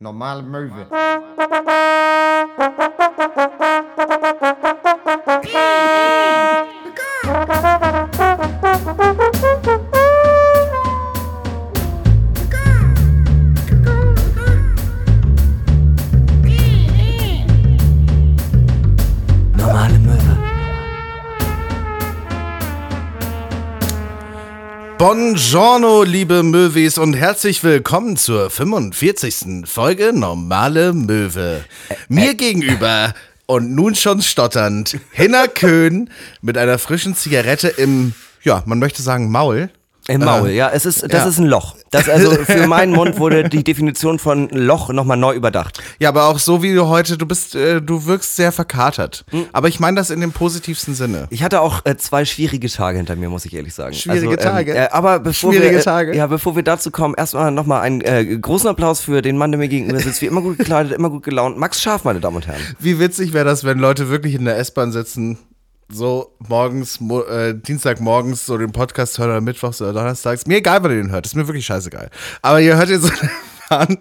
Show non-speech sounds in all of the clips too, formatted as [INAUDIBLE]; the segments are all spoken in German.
Normale Möwe. Buongiorno, liebe Möwis und herzlich willkommen zur 45. Folge Normale Möwe. Mir gegenüber und nun schon stotternd Hinner Köhn mit einer frischen Zigarette im, ja, man möchte sagen Maul. Im Maul, ja, es ist, das ja. ist ein Loch. Das also [LAUGHS] für meinen Mund wurde die Definition von Loch nochmal neu überdacht. Ja, aber auch so wie du heute, du bist, äh, du wirkst sehr verkatert. Aber ich meine das in dem positivsten Sinne. Ich hatte auch äh, zwei schwierige Tage hinter mir, muss ich ehrlich sagen. Schwierige Tage? äh, aber bevor Schwierige wir, äh, Tage? Ja, bevor wir dazu kommen, erstmal nochmal einen äh, großen Applaus für den Mann, der mir gegenüber sitzt. Wie immer gut gekleidet, immer gut gelaunt. Max Scharf, meine Damen und Herren. Wie witzig wäre das, wenn Leute wirklich in der S-Bahn sitzen, so morgens, mo äh, Dienstagmorgens so den Podcast hören oder Mittwochs oder Donnerstags. Mir egal, wann ihr den hört, ist mir wirklich scheißegal. Aber ihr hört ihn so [LAUGHS] an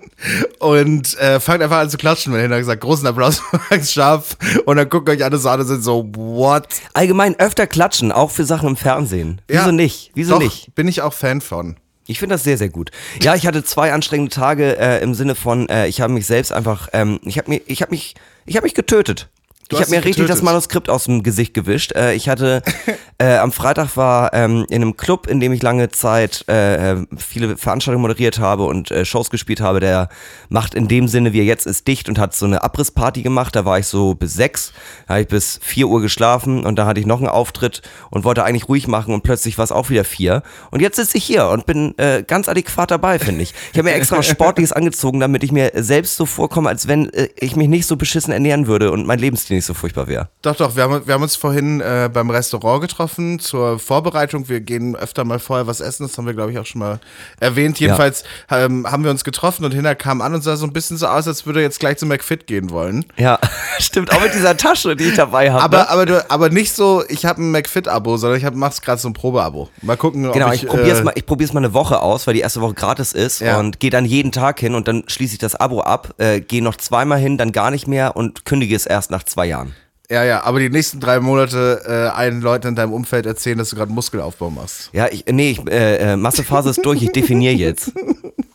und äh, fangt einfach an zu klatschen, wenn ihr gesagt, großen Applaus für Max Scharf und dann gucken euch alle so an und sind so, what? Allgemein öfter klatschen, auch für Sachen im Fernsehen. Wieso Ja, nicht? Wieso Doch, nicht? bin ich auch Fan von. Ich finde das sehr, sehr gut. Ja, ich hatte zwei anstrengende Tage äh, im Sinne von, äh, ich habe mich selbst einfach, ähm, ich habe mich, ich habe mich, ich habe mich getötet. Du ich habe mir richtig das. Manuskript aus dem Gesicht gewischt. Äh, ich hatte [LAUGHS] äh, am Freitag war ähm, in einem Club, in dem ich lange Zeit äh, äh, viele Veranstaltungen moderiert habe und äh, Shows gespielt habe. Der macht in dem Sinne, wie er jetzt ist, dicht und hat so eine Abrissparty gemacht. Da war ich so bis sechs, da habe ich bis vier Uhr geschlafen und da hatte ich noch einen Auftritt und wollte eigentlich ruhig machen und plötzlich war es auch wieder vier. Und jetzt sitze ich hier und bin äh, ganz adäquat dabei, finde ich. Ich habe mir extra [LAUGHS] was Sportliches angezogen, damit ich mir selbst so vorkomme, als wenn äh, ich mich nicht so beschissen ernähren würde und mein Lebensstil nicht so furchtbar wäre. Doch, doch, wir haben, wir haben uns vorhin äh, beim Restaurant getroffen zur Vorbereitung. Wir gehen öfter mal vorher was essen, das haben wir, glaube ich, auch schon mal erwähnt. Jedenfalls ähm, haben wir uns getroffen und Hinner kam an und sah so ein bisschen so aus, als würde er jetzt gleich zu McFit gehen wollen. Ja, [LAUGHS] stimmt. Auch mit dieser Tasche, die ich dabei habe. Aber, ne? aber, du, aber nicht so, ich habe ein McFit-Abo, sondern ich hab, mach's gerade so ein Probeabo. Mal gucken, Genau, ob ich, ich, probier's äh, mal, ich probier's mal eine Woche aus, weil die erste Woche gratis ist Ja. und gehe dann jeden Tag hin und dann schließe ich das Abo ab, äh, gehe noch zweimal hin, dann gar nicht mehr und kündige es erst nach zwei Jahren. Ja, ja, aber die nächsten drei Monate äh, allen Leuten in deinem Umfeld erzählen, dass du gerade Muskelaufbau machst. Ja, ich, nee, ich, äh, äh, Massephase ist durch, ich definiere jetzt.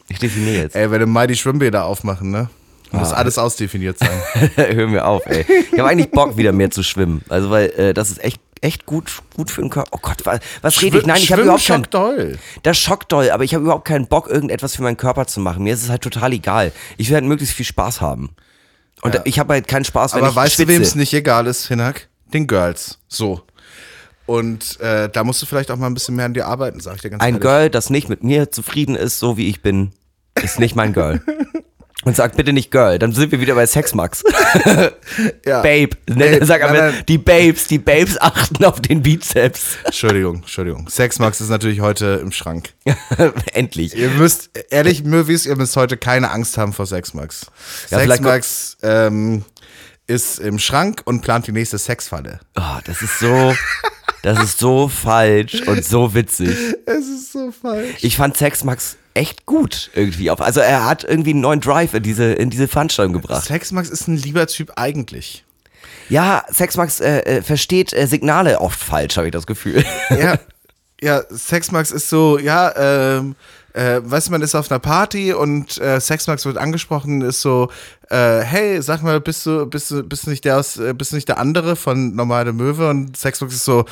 Ich definiere jetzt. Ey, wenn du mal die Schwimmbäder aufmachen, ne? Muss alles ausdefiniert sein. [LAUGHS] Hör mir auf, ey. Ich habe eigentlich Bock, wieder mehr zu schwimmen. Also, weil äh, das ist echt, echt gut, gut für den Körper. Oh Gott, was, was rede ich? Nein, ich habe überhaupt keinen. Schwimmschock doll. Das schockt doll, aber ich habe überhaupt keinen Bock, irgendetwas für meinen Körper zu machen. Mir ist es halt total egal. Ich will halt möglichst viel Spaß haben. Und Ja. ich habe halt keinen Spaß, wenn Aber ich weißt schwitze. du, wem es nicht egal ist, Hinak? Den Girls. So. Und äh, da musst du vielleicht auch mal ein bisschen mehr an dir arbeiten, sag ich dir ganz Ein ehrlich. Girl, das nicht mit mir zufrieden ist, so wie ich bin, ist nicht mein Girl. [LAUGHS] Und sag bitte nicht Girl, dann sind wir wieder bei Sexmax. [LAUGHS] Ja. Babe. Ne, Ey, sag nein, aber, nein. die Babes, die Babes achten auf den Bizeps. Entschuldigung, Entschuldigung. Sexmax ist natürlich heute im Schrank. [LAUGHS] Endlich. Ihr müsst, ehrlich, Möwis, ihr müsst heute keine Angst haben vor Sexmax. Ja, Sexmax ähm, ist im Schrank und plant die nächste Sexfalle. Oh, das ist so, das ist so falsch und so witzig. [LAUGHS] Es ist so falsch. Ich fand Sexmax echt gut irgendwie auf. Also er hat irgendwie einen neuen Drive in diese, in diese Veranstaltung gebracht. Sexmax ist ein lieber Typ eigentlich. Ja, Sexmax äh, äh, versteht äh, Signale oft falsch, habe ich das Gefühl. [LAUGHS] ja, [LAUGHS] ja, Sexmax ist so, ja, ähm, äh, weißt du, man ist auf einer Party und äh, Sexmax wird angesprochen, ist so, äh, hey, sag mal, bist du, bist du, bist du nicht der aus, äh, bist du nicht der andere von Normale Möwe? Und Sexmax ist so,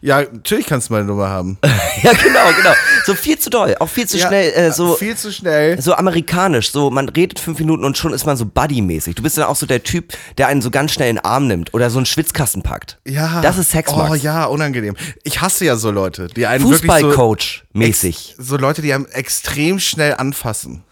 ja, natürlich kannst du meine Nummer haben. [LAUGHS] ja, genau, genau. So viel zu doll, auch viel zu Ja, schnell, äh, so, viel zu schnell. so amerikanisch. So, man redet fünf Minuten und schon ist man so Buddy-mäßig. Du bist dann auch so der Typ, der einen so ganz schnell in den Arm nimmt oder so einen Schwitzkasten packt. Ja. Das ist Sexmax. Oh ja, unangenehm. Ich hasse ja so Leute, die einen wirklich so, Fußballcoach-mäßig. ex- so Leute, die einem extrem schnell anfassen.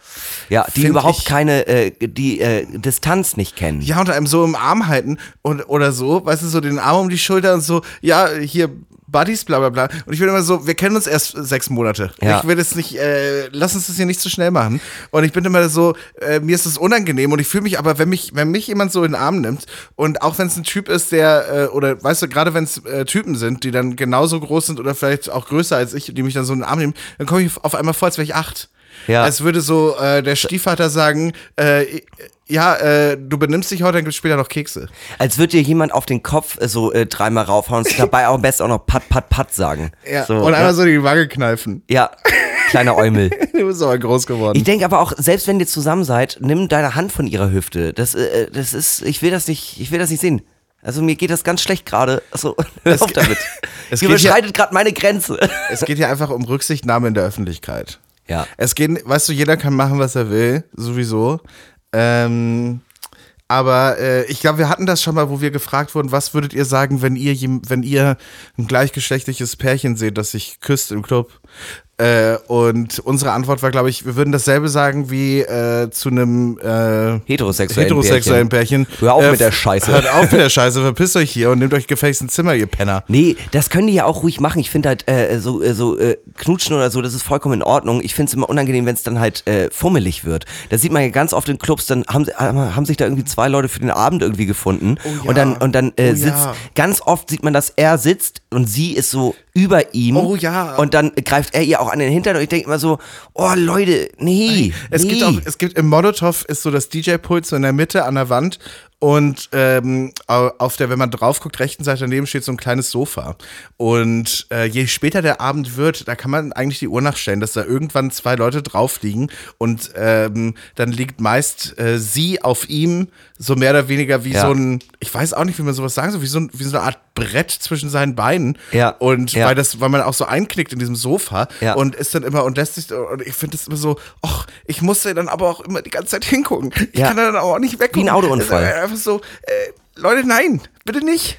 Ja, die überhaupt ich- keine, äh, die äh, Distanz nicht kennen. Ja, und einem so im Arm halten und, oder so, weißt du, so den Arm um die Schulter und so, ja, hier, Buddies, bla bla bla. Und ich bin immer so, wir kennen uns erst sechs Monate. Ja. Ich will das nicht, äh, lass uns das hier nicht zu schnell machen. Und ich bin immer so, äh, mir ist das unangenehm und ich fühle mich aber, wenn mich, wenn mich jemand so in den Arm nimmt und auch wenn es ein Typ ist, der, äh, oder weißt du, gerade wenn es äh, Typen sind, die dann genauso groß sind oder vielleicht auch größer als ich, die mich dann so in den Arm nehmen, dann komme ich auf einmal vor, als wäre ich acht. Ja. Als würde so äh, der Stiefvater sagen, äh, ja, äh, du benimmst dich heute, dann gibt's später noch Kekse. Als würde dir jemand auf den Kopf äh, so äh, dreimal raufhauen und dabei [LAUGHS] auch am besten auch noch Pat, Pat, Pat sagen. Ja. So, und ja. einmal so die Wange kneifen. Ja, kleiner Eumel. [LAUGHS] Du bist aber groß geworden. Ich denke aber auch, selbst wenn ihr zusammen seid, nimm deine Hand von ihrer Hüfte. Das, äh, das ist, ich will das nicht, ich will das nicht sehen. Also mir geht das ganz schlecht gerade. Also [LAUGHS] hör auf damit. es ja- überschreitet gerade meine Grenze. es geht hier einfach um Rücksichtnahme in der Öffentlichkeit. Ja. Es geht, weißt du, jeder kann machen, was er will, sowieso. Ähm, aber äh, ich glaube, wir hatten das schon mal, wo wir gefragt wurden, was würdet ihr sagen, wenn ihr, wenn ihr ein gleichgeschlechtliches Pärchen seht, das sich küsst im Club? Äh, und unsere Antwort war, glaube ich, wir würden dasselbe sagen wie äh, zu einem äh, Heterosexuellen heterosexuellen Pärchen. Hör auf Äh, mit der Scheiße. Hört auf mit der [LAUGHS] Scheiße, verpisst euch hier und nehmt euch gefälligst ein Zimmer, ihr Penner. Nee, das können die ja auch ruhig machen. Ich finde halt äh, so, äh, so äh, knutschen oder so, das ist vollkommen in Ordnung. Ich finde es immer unangenehm, wenn es dann halt äh, fummelig wird. Das sieht man ja ganz oft in Clubs, dann haben, sie- haben sich da irgendwie zwei Leute für den Abend irgendwie gefunden. ja. Und dann, und dann äh, Oh sitzt, ja. ganz oft sieht man, dass er sitzt und sie ist so über ihm. Oh ja. Und dann greift er ihr auch an den Hintern und ich denke immer so, oh Leute, nee. Es nee. gibt auch, es gibt im Molotow ist so das DJ-Pult so in der Mitte an der Wand und ähm, au- auf der, wenn man drauf guckt, rechten Seite daneben steht so ein kleines Sofa. Und äh, je später der Abend wird, da kann man eigentlich die Uhr nachstellen, dass da irgendwann zwei Leute drauf liegen und ähm, dann liegt meist äh, sie auf ihm so mehr oder weniger wie Ja. so ein, ich weiß auch nicht, wie man sowas sagen soll, wie so, ein, wie so eine Art Brett zwischen seinen Beinen. Ja. Und Ja. weil das, weil man auch so einknickt in diesem Sofa Ja. und ist dann immer und lässt sich und ich finde das immer so, ach, ich musste dann aber auch immer die ganze Zeit hingucken. Ich kann dann auch nicht weggucken. Wie ein Autounfall. Es Einfach so, äh, Leute, nein, bitte nicht.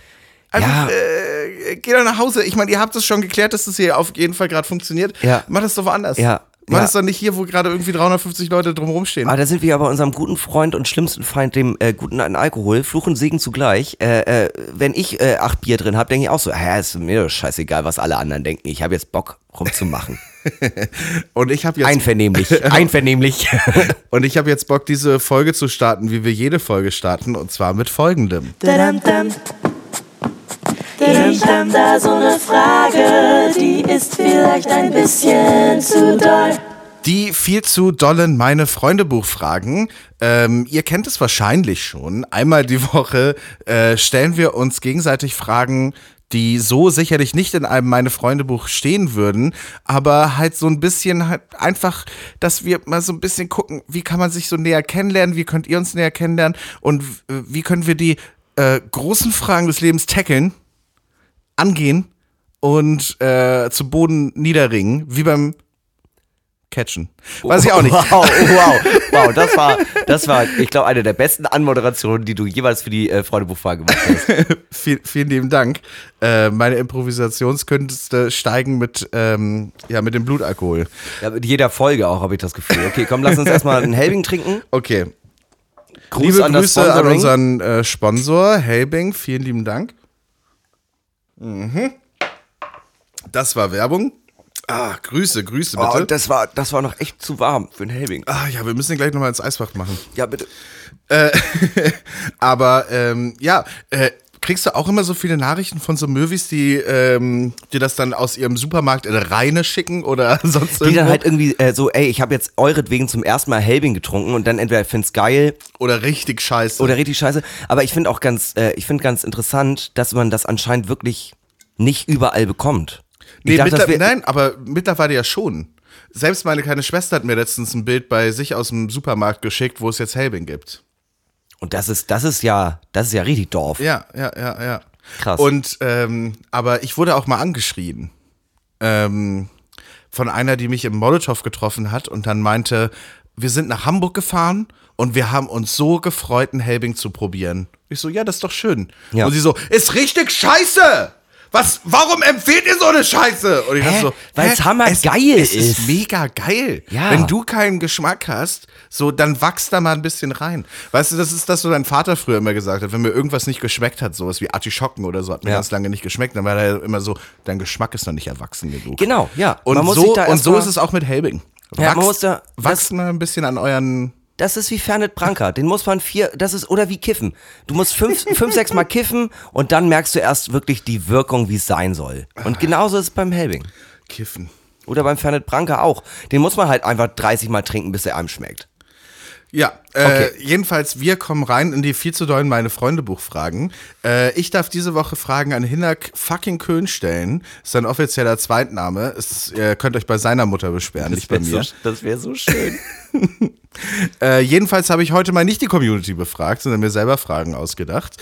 Ja. Einfach, äh, geh doch nach Hause. Ich meine, ihr habt es schon geklärt, dass das hier auf jeden Fall gerade funktioniert. Ja. Mach das doch woanders. Ja. Mach Ja. das doch nicht hier, wo gerade irgendwie 350 Leute drumherum stehen. Aber da sind wir aber unserem guten Freund und schlimmsten Feind, dem äh, guten alten Alkohol, Fluch und Segen zugleich. Äh, äh, wenn ich äh, acht Bier drin habe, denke ich auch so, ja, ist mir doch scheißegal, was alle anderen denken. Ich habe jetzt Bock rumzumachen. [LAUGHS] Und ich habe jetzt Einvernehmlich, [LAUGHS] einvernehmlich. [LAUGHS] und ich habe jetzt Bock, diese Folge zu starten, wie wir jede Folge starten, und zwar mit folgendem. Dadam, dam. Hab da so eine Frage, die ist vielleicht ein bisschen zu doll. Die viel zu dollen meine Freunde Buchfragen. Ähm, ihr kennt es wahrscheinlich schon. Einmal die Woche äh, stellen wir uns gegenseitig Fragen, die so sicherlich nicht in einem meine Freunde Buch stehen würden, aber halt so ein bisschen halt einfach, dass wir mal so ein bisschen gucken, wie kann man sich so näher kennenlernen, wie könnt ihr uns näher kennenlernen und äh, wie können wir die äh, großen Fragen des Lebens tackeln, angehen und äh, zu Boden niederringen, wie beim Catchen. Weiß ich auch nicht. Wow, wow, wow, das war, das war, ich glaube, eine der besten Anmoderationen, die du jeweils für die äh, Freundebuchfrage gemacht hast. [LAUGHS] Viel, vielen lieben Dank. Äh, meine Improvisationskünste steigen mit, ähm, ja, mit dem Blutalkohol. Ja, mit jeder Folge auch, habe ich das Gefühl. Okay, komm, lass uns erstmal einen Helbing trinken. Okay. Gruß Liebe an Grüße an unseren äh, Sponsor, Helbing. Vielen lieben Dank. Mhm. Das war Werbung. Ah, Grüße, Grüße bitte. Oh, das war, das war noch echt zu warm für einen Helbing. ah, ja, wir müssen den gleich nochmal ins Eisfach machen. Ja, bitte. Äh, [LAUGHS] aber ähm, ja, äh, kriegst du auch immer so viele Nachrichten von so Möwis, die ähm, dir das dann aus ihrem Supermarkt in Reine schicken oder [LAUGHS] sonst Die irgendwo? dann halt irgendwie äh, so, ey, ich habe jetzt euretwegen zum ersten Mal Helbing getrunken und dann entweder find's geil oder richtig scheiße. oder richtig scheiße. Aber ich finde auch ganz, äh, ich finde ganz interessant, dass man das anscheinend wirklich nicht überall bekommt. Ich nee, dachte, nein, aber mittlerweile ja schon. Selbst meine kleine Schwester hat mir letztens ein Bild bei sich aus dem Supermarkt geschickt, wo es jetzt Helbing gibt. Und das ist, das ist ja, das ist ja richtig Dorf. Ja, ja, ja, ja. Krass. Und, ähm, aber ich wurde auch mal angeschrien. Ähm, von einer, die mich im Molotow getroffen hat und dann meinte, wir sind nach Hamburg gefahren und wir haben uns so gefreut, ein Helbing zu probieren. Ich so, ja, das ist doch schön. Ja. Und sie so, ist richtig scheiße! Was, warum empfehlt ihr so eine Scheiße? Und ich dachte so, Weil's hä? hammergeil es, es ist. ist. mega geil. Ja. Wenn du keinen Geschmack hast, so, dann wachst da mal ein bisschen rein. Weißt du, das ist das, was dein Vater früher immer gesagt hat, wenn mir irgendwas nicht geschmeckt hat, sowas wie Artischocken oder so, hat mir Ja. ganz lange nicht geschmeckt, dann war er immer so, dein Geschmack ist noch nicht erwachsen genug. Genau, ja. Und so, und so ist es auch mit Helbing. Ja, man muss da- wachst mal ein bisschen an euren, Das ist wie Fernet Branca. Den muss man vier, das ist, oder wie Kiffen. Du musst fünf, [LAUGHS] fünf sechs Mal kiffen und dann merkst du erst wirklich die Wirkung, wie es sein soll. Und genauso ist es beim Helbing. Kiffen. Oder beim Fernet Branca auch. Den muss man halt einfach 30 Mal trinken, bis er einem schmeckt. Ja, äh, Okay. jedenfalls, wir kommen rein in die viel zu dollen meine Freunde Buchfragen. Äh, ich darf diese Woche Fragen an Hinak fucking Köhn stellen. Ist sein offizieller Zweitname. Es, ihr könnt euch bei seiner Mutter beschweren, nicht bei mir. so, das wäre so schön. [LAUGHS] [LAUGHS] Äh, jedenfalls habe ich heute mal nicht die Community befragt, sondern mir selber Fragen ausgedacht.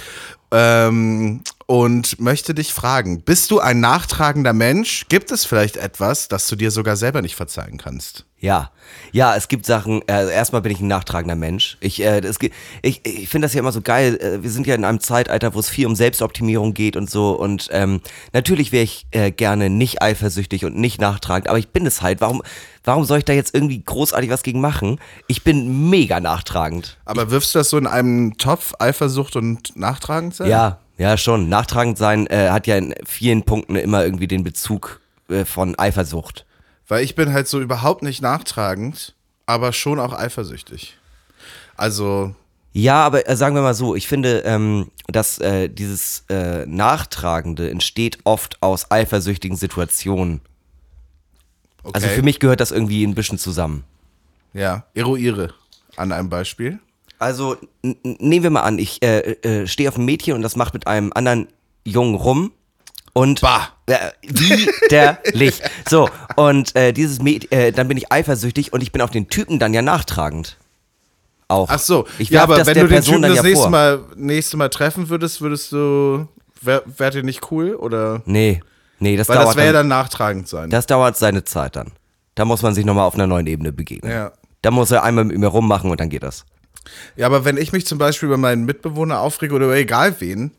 Ähm, und möchte dich fragen, bist du ein nachtragender Mensch? Gibt es vielleicht etwas, das du dir sogar selber nicht verzeihen kannst? Ja, ja, es gibt Sachen, äh, erstmal bin ich ein nachtragender Mensch. Ich, äh, es, ich, ich finde das ja immer so geil. Äh, wir sind ja in einem Zeitalter, wo es viel um Selbstoptimierung geht und so. Und ähm, natürlich wäre ich äh, gerne nicht eifersüchtig und nicht nachtragend, aber ich bin es halt. Warum, warum soll ich da jetzt irgendwie großartig was gegen machen? Ich bin mega nachtragend. Aber wirfst du das so in einem Topf, Eifersucht und nachtragend sein? Ja, ja, schon. Nachtragend sein äh, hat ja in vielen Punkten immer irgendwie den Bezug äh, von Eifersucht. Weil ich bin halt so überhaupt nicht nachtragend, aber schon auch eifersüchtig. Also, Ja, aber äh, sagen wir mal so, ich finde, ähm, dass äh, dieses äh, Nachtragende entsteht oft aus eifersüchtigen Situationen. okay. Also für mich gehört das irgendwie ein bisschen zusammen. Ja, eruiere an einem Beispiel. Also nehmen wir mal an, ich äh, äh, stehe auf einem Mädchen und das macht mit einem anderen Jungen rum. Und Bah. Äh, widerlich. so, und äh, dieses Mäd äh, dann bin ich eifersüchtig und ich bin auf den Typen dann ja nachtragend. Auch. Ach so, ich ja, aber das wenn du den Typen das ja nächste vor. Mal, nächste Mal treffen würdest, würdest du, wär, wär dir nicht cool? Oder? Nee, nee, das Weil das dauert wäre ja dann, dann nachtragend sein. das dauert seine Zeit dann. Da muss man sich nochmal auf einer neuen Ebene begegnen. Ja. Da muss er einmal mit mir rummachen und dann geht das. Ja, aber wenn ich mich zum Beispiel über meinen Mitbewohner aufrege oder über egal wen,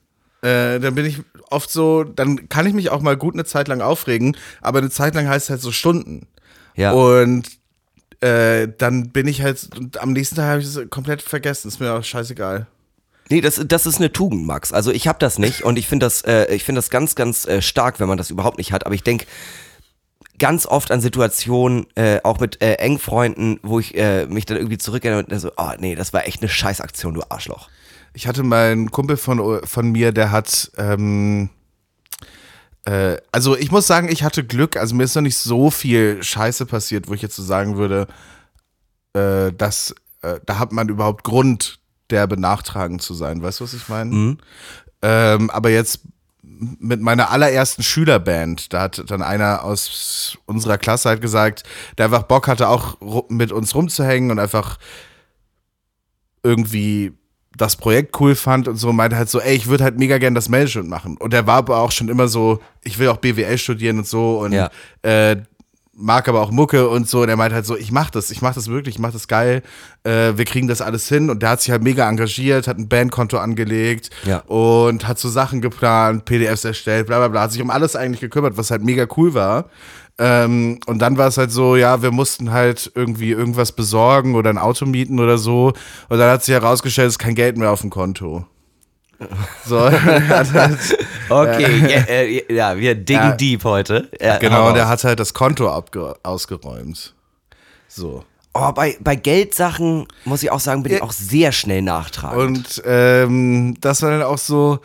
äh, dann bin ich oft so, dann kann ich mich auch mal gut eine Zeit lang aufregen, aber eine Zeit lang heißt halt so Stunden. Ja. Und äh, dann bin ich halt, und am nächsten Tag habe ich es komplett vergessen, ist mir auch scheißegal. Nee, das, das ist eine Tugend, Max. Also ich habe das nicht und ich finde das, äh, ich finde das ganz, ganz äh, stark, wenn man das überhaupt nicht hat. Aber ich denke ganz oft an Situationen, äh, auch mit äh, Engfreunden, wo ich äh, mich dann irgendwie zurückerinnere und so, oh nee, das war echt eine Scheißaktion, du Arschloch. Ich hatte mal einen Kumpel von, von mir, der hat, ähm, äh, also ich muss sagen, ich hatte Glück, also mir ist noch nicht so viel Scheiße passiert, wo ich jetzt so sagen würde, äh, dass, äh, da hat man überhaupt Grund, derbe nachtragend zu sein. Weißt du, was ich meine? Ähm, aber jetzt mit meiner allerersten Schülerband, da hat dann einer aus unserer Klasse halt gesagt, der einfach Bock hatte, auch mit uns rumzuhängen und einfach irgendwie das Projekt cool fand und so, meinte halt so, ey, ich würde halt mega gern das Management machen. Und der war aber auch schon immer so, ich will auch BWL studieren und so und Ja. äh, mag aber auch Mucke und so. Und er meinte halt so, ich mach das, ich mach das wirklich, ich mach das geil. Äh, wir kriegen das alles hin. Und der hat sich halt mega engagiert, hat ein Bandkonto angelegt Ja. und hat so Sachen geplant, PDFs erstellt, bla bla bla, hat sich um alles eigentlich gekümmert, was halt mega cool war. Ähm, und dann war es halt so, ja, wir mussten halt irgendwie irgendwas besorgen oder ein Auto mieten oder so. Und dann hat sich herausgestellt, es ist kein Geld mehr auf dem Konto. [LAUGHS] So, er hat halt, Okay, ja, äh, ja, wir dingen Ja. deep heute. Ja, genau, er raus. hat halt das Konto ausgeräumt. So. Oh, bei, bei Geldsachen muss ich auch sagen, bin ich auch sehr schnell nachtragend. Und ähm, das war dann auch so,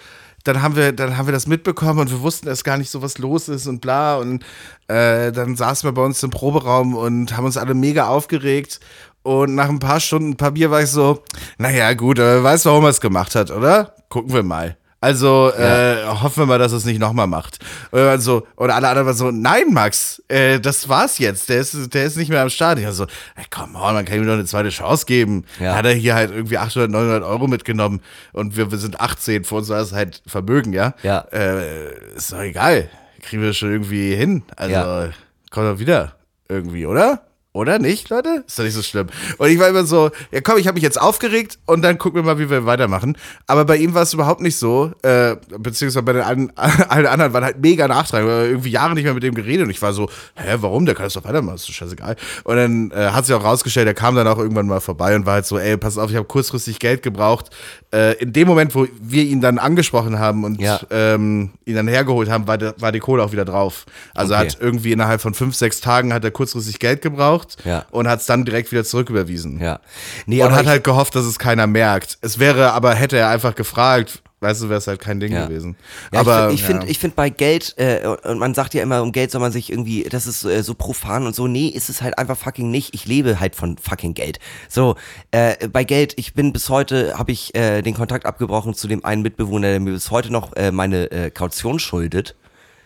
dann haben wir, dann haben wir das mitbekommen und wir wussten erst gar nicht so, was los ist und bla. Und äh, dann saßen wir bei uns im Proberaum und haben uns alle mega aufgeregt. Und nach ein paar Stunden, ein paar Bier war ich so, naja, gut, weißt du, warum er es gemacht hat, oder? Gucken wir mal. Also äh, hoffen wir mal, dass er es nicht nochmal macht. Und, dann so, und alle anderen waren so, nein, Max, äh, das war's jetzt. Der ist, der ist nicht mehr am Start. Ich war so, ey, komm on, man kann ihm doch eine zweite Chance geben. Ja. Hat er hier halt irgendwie 800, 900 Euro mitgenommen und wir, wir sind 18, für uns war das halt Vermögen, ja? Ja. Äh, ist doch egal. Kriegen wir schon irgendwie hin. Also, Ja. kommt doch wieder irgendwie, oder? Oder nicht, Leute? Ist doch nicht so schlimm. Und ich war immer so, ja komm, ich habe mich jetzt aufgeregt und dann gucken wir mal, wie wir weitermachen. Aber bei ihm war es überhaupt nicht so, äh, beziehungsweise bei den allen, [LAUGHS] allen anderen waren halt mega nachtragend. Wir haben irgendwie Jahre nicht mehr mit dem geredet und ich war so, hä, warum? Der kann das doch weitermachen, ist doch scheißegal. Und dann äh, hat sich auch rausgestellt, der kam dann auch irgendwann mal vorbei und war halt so, ey, pass auf, ich habe kurzfristig Geld gebraucht. Äh, in dem Moment, wo wir ihn dann angesprochen haben und Ja. ähm, ihn dann hergeholt haben, war, war die Kohle auch wieder drauf. Also Okay. hat irgendwie innerhalb von fünf, sechs Tagen hat er kurzfristig Geld gebraucht Ja. und hat es dann direkt wieder zurücküberwiesen. ja. Nee, Und hat halt gehofft, dass es keiner merkt. Es wäre aber, hätte er einfach gefragt, weißt du, wäre es halt kein Ding Ja. gewesen. Ja, aber ich finde, ja. ich finde bei Geld, äh, und man sagt ja immer, um Geld soll man sich irgendwie, das ist äh, so profan und so. Nee, ist es halt einfach fucking nicht. Ich lebe halt von fucking Geld. So, äh, bei Geld, ich bin bis heute, habe ich äh, den Kontakt abgebrochen zu dem einen Mitbewohner, der mir bis heute noch äh, meine äh, Kaution schuldet.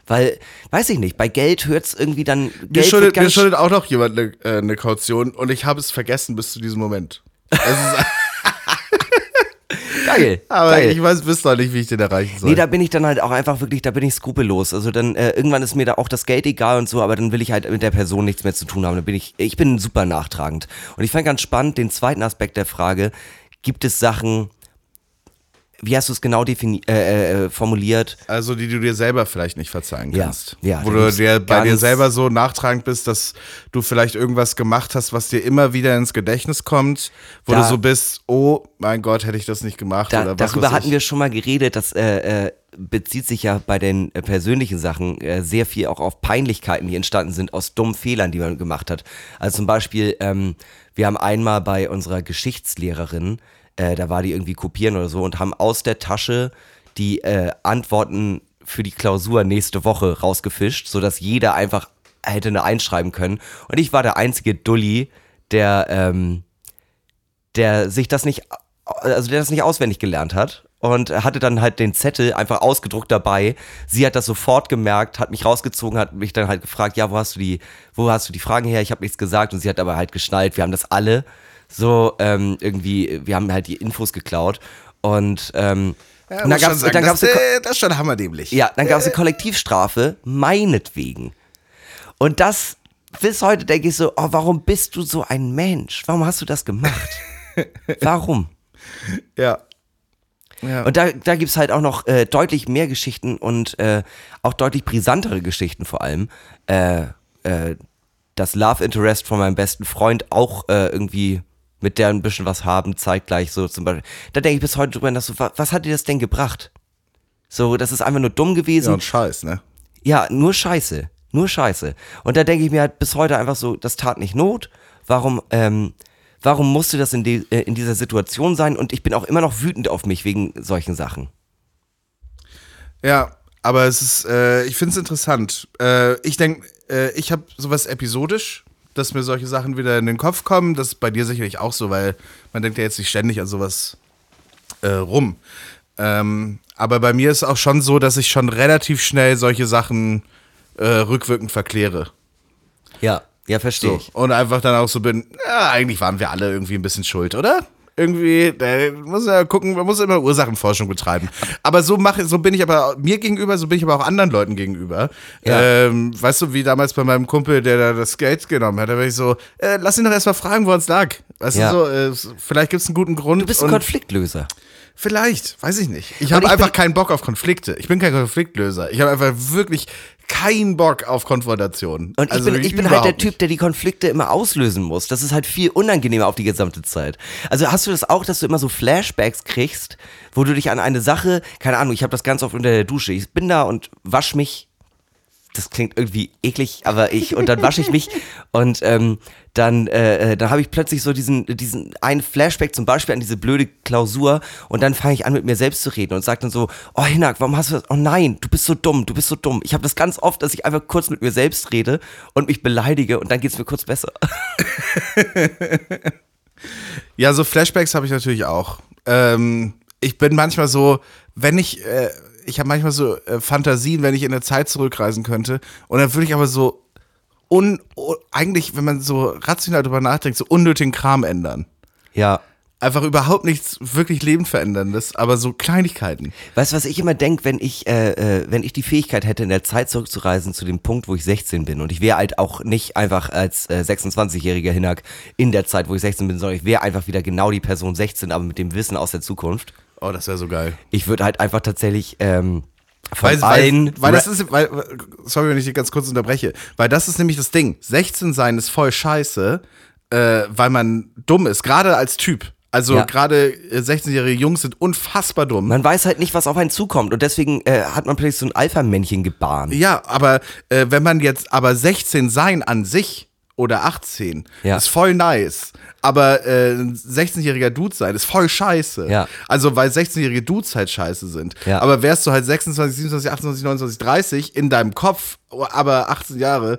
Weil, weiß ich nicht, bei Geld hört es irgendwie dann. mir, Geld schuldet, wird mir schuldet auch noch jemand eine, äh, eine Kaution und ich habe es vergessen bis zu diesem Moment. Es ist, [LAUGHS] geil. [LAUGHS] aber geil. ich weiß bis noch nicht, wie ich den erreichen soll. Nee, da bin ich dann halt auch einfach wirklich, da bin ich skrupellos. Also dann äh, irgendwann ist mir da auch das Geld egal und so, aber dann will ich halt mit der Person nichts mehr zu tun haben. Dann bin ich, ich bin super nachtragend. Und ich fand ganz spannend den zweiten Aspekt der Frage: Gibt es Sachen, wie hast du es genau defini äh, äh, formuliert? Also die du dir selber vielleicht nicht verzeihen Ja, kannst. ja, Wo da du dir bei dir selber so nachtragend bist, dass du vielleicht irgendwas gemacht hast, was dir immer wieder ins Gedächtnis kommt, wo Da- du so bist, oh mein Gott, hätte ich das nicht gemacht Da, oder was darüber hatten wir schon mal geredet, das äh, äh, bezieht sich ja bei den äh, persönlichen Sachen äh, sehr viel auch auf Peinlichkeiten, die entstanden sind aus dummen Fehlern, die man gemacht hat. Also zum Beispiel, ähm, wir haben einmal bei unserer Geschichtslehrerin, äh, da war die irgendwie kopieren oder so und haben aus der Tasche die äh, Antworten für die Klausur nächste Woche rausgefischt, sodass jeder einfach hätte eine einschreiben können. Und ich war der einzige Dulli, der ähm, der sich das nicht, also der das nicht auswendig gelernt hat und hatte dann halt den Zettel einfach ausgedruckt dabei. Sie hat das sofort gemerkt, hat mich rausgezogen, hat mich dann halt gefragt, ja, wo hast du die, wo hast du die Fragen her? Ich habe nichts gesagt und sie hat aber halt geschnallt. Wir haben das alle so ähm, irgendwie, wir haben halt die Infos geklaut und ähm, Ja, und dann gab's, sagen, dann das, gab's eine, äh, das ist schon hammerdämlich. ja, dann gab es eine Kollektivstrafe, meinetwegen. Und das, bis heute denke ich so, oh, warum bist du so ein Mensch? Warum hast du das gemacht? [LAUGHS] Warum? ja. ja. Und da, da gibt es halt auch noch äh, deutlich mehr Geschichten und äh, auch deutlich brisantere Geschichten vor allem. Äh, äh, das Love Interest von meinem besten Freund auch äh, irgendwie mit der ein bisschen was haben, zeitgleich so zum Beispiel. Da denke ich bis heute drüber nach, so, wa- was hat dir das denn gebracht? So, das ist einfach nur dumm gewesen. ja, und Scheiß, ne? Ja, nur Scheiße. Nur Scheiße. Und da denke ich mir halt bis heute einfach so, das tat nicht Not. Warum, ähm, warum musste das in, die, äh, in dieser Situation sein? Und ich bin auch immer noch wütend auf mich wegen solchen Sachen. Ja, aber es ist, äh, ich finde es interessant. Äh, ich denke, äh, ich habe sowas episodisch, dass mir solche Sachen wieder in den Kopf kommen. Das ist bei dir sicherlich auch so, weil man denkt ja jetzt nicht ständig an sowas äh, rum. Ähm, aber bei mir ist auch schon so, dass ich schon relativ schnell solche Sachen äh, rückwirkend verkläre. Ja, ja, verstehe So. ich. Und einfach dann auch so bin, ja, eigentlich waren wir alle irgendwie ein bisschen schuld, oder? Irgendwie, da muss ja gucken, man muss immer Ursachenforschung betreiben. Aber so mache, so bin ich aber mir gegenüber, so bin ich aber auch anderen Leuten gegenüber. Ja. Ähm, weißt du, wie damals bei meinem Kumpel, der da das Geld genommen hat, da war ich so, äh, lass ihn doch erstmal fragen, wo es lag. Weißt Ja. du so, äh, vielleicht gibt es einen guten Grund. Du bist ein Konfliktlöser. Vielleicht, weiß ich nicht. Ich habe einfach keinen Bock auf Konflikte. Ich bin kein Konfliktlöser. Ich habe einfach wirklich keinen Bock auf Konfrontation. Und ich Also bin, ich bin halt der Typ, der die Konflikte immer auslösen muss. Das ist halt viel unangenehmer auf die gesamte Zeit. Also hast du das auch, dass du immer so Flashbacks kriegst, wo du dich an eine Sache, keine Ahnung, ich habe das ganz oft unter der Dusche. Ich bin da und wasch mich. Das klingt irgendwie eklig, aber ich, und dann wasche ich mich [LAUGHS] und ähm, dann, äh, äh, dann habe ich plötzlich so diesen, diesen einen Flashback zum Beispiel an diese blöde Klausur und dann fange ich an mit mir selbst zu reden und sage dann so, oh Hinak, warum hast du das? Oh nein, du bist so dumm, du bist so dumm. Ich habe das ganz oft, dass ich einfach kurz mit mir selbst rede und mich beleidige und dann geht's mir kurz besser. [LAUGHS] Ja, so Flashbacks habe ich natürlich auch. Ähm, ich bin manchmal so, wenn ich, äh, ich habe manchmal so äh, Fantasien, wenn ich in der Zeit zurückreisen könnte. Und dann würde ich aber so un, eigentlich, wenn man so rational drüber nachdenkt, so unnötigen Kram ändern. Ja. Einfach überhaupt nichts wirklich lebenveränderndes, aber so Kleinigkeiten. Weißt du, was ich immer denke, wenn ich, äh, äh, wenn ich die Fähigkeit hätte, in der Zeit zurückzureisen zu dem Punkt, wo ich 16 bin und ich wäre halt auch nicht einfach als äh, 26-jähriger Hinak in der Zeit, wo ich 16 bin, sondern ich wäre einfach wieder genau die Person 16, aber mit dem Wissen aus der Zukunft. Oh, das wäre so geil. Ich würde halt einfach tatsächlich ähm, von Weil, weil, weil das ist, weil, sorry, wenn ich dich ganz kurz unterbreche, weil das ist nämlich das Ding. 16 sein ist voll scheiße, äh, weil man dumm ist, gerade als Typ. Also Ja. gerade äh, 16-jährige Jungs sind unfassbar dumm. man weiß halt nicht, was auf einen zukommt und deswegen äh, hat man plötzlich so ein Alpha-Männchen gebaren. ja, aber äh, wenn man jetzt aber 16 sein an sich oder 18 Ja. ist voll nice. Aber äh, ein 16-jähriger Dude sein ist voll scheiße. Ja. Also, weil 16-jährige Dudes halt scheiße sind. Ja. Aber wärst du halt 26, 27, 28, 29, 30 in deinem Kopf, aber 18 Jahre,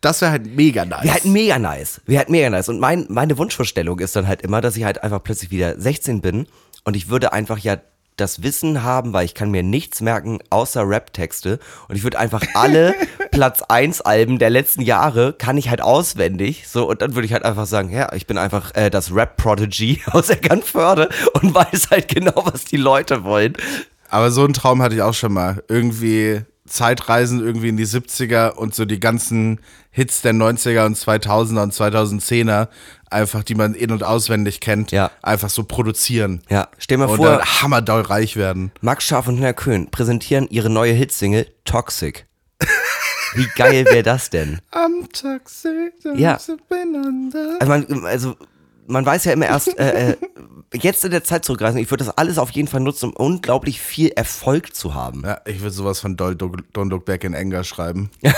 das wäre halt mega nice. Wir hatten mega nice. Wir hatten mega nice. Und mein, meine Wunschvorstellung ist dann halt immer, dass ich halt einfach plötzlich wieder 16 bin und ich würde einfach ja das Wissen haben, weil ich kann mir nichts merken außer Rap-Texte und ich würde einfach alle [LAUGHS] Platz 1 Alben der letzten Jahre kann ich halt auswendig so und dann würde ich halt einfach sagen, ja, ich bin einfach äh, das Rap-Prodigy [LAUGHS] aus Eckernförde und weiß halt genau, was die Leute wollen. Aber so einen Traum hatte ich auch schon mal. Irgendwie Zeitreisen irgendwie in die 70er und so die ganzen Hits der 90er und 2000er und 2010er, einfach die man in- und auswendig kennt, Ja. einfach so produzieren. Ja, stell mal Und vor, dann hammerdoll reich werden. Max Scharf und Nina Köhn präsentieren ihre neue Hitsingle Toxic. Wie geil wäre das denn? I'm toxic, Ja. Also man, also man weiß ja immer erst, äh, äh, jetzt in der Zeit zurückreisen, ich würde das alles auf jeden Fall nutzen, um unglaublich viel Erfolg zu haben. Ja, ich würde sowas von Don't Look, Don't Look Back in Anger schreiben. [LAUGHS]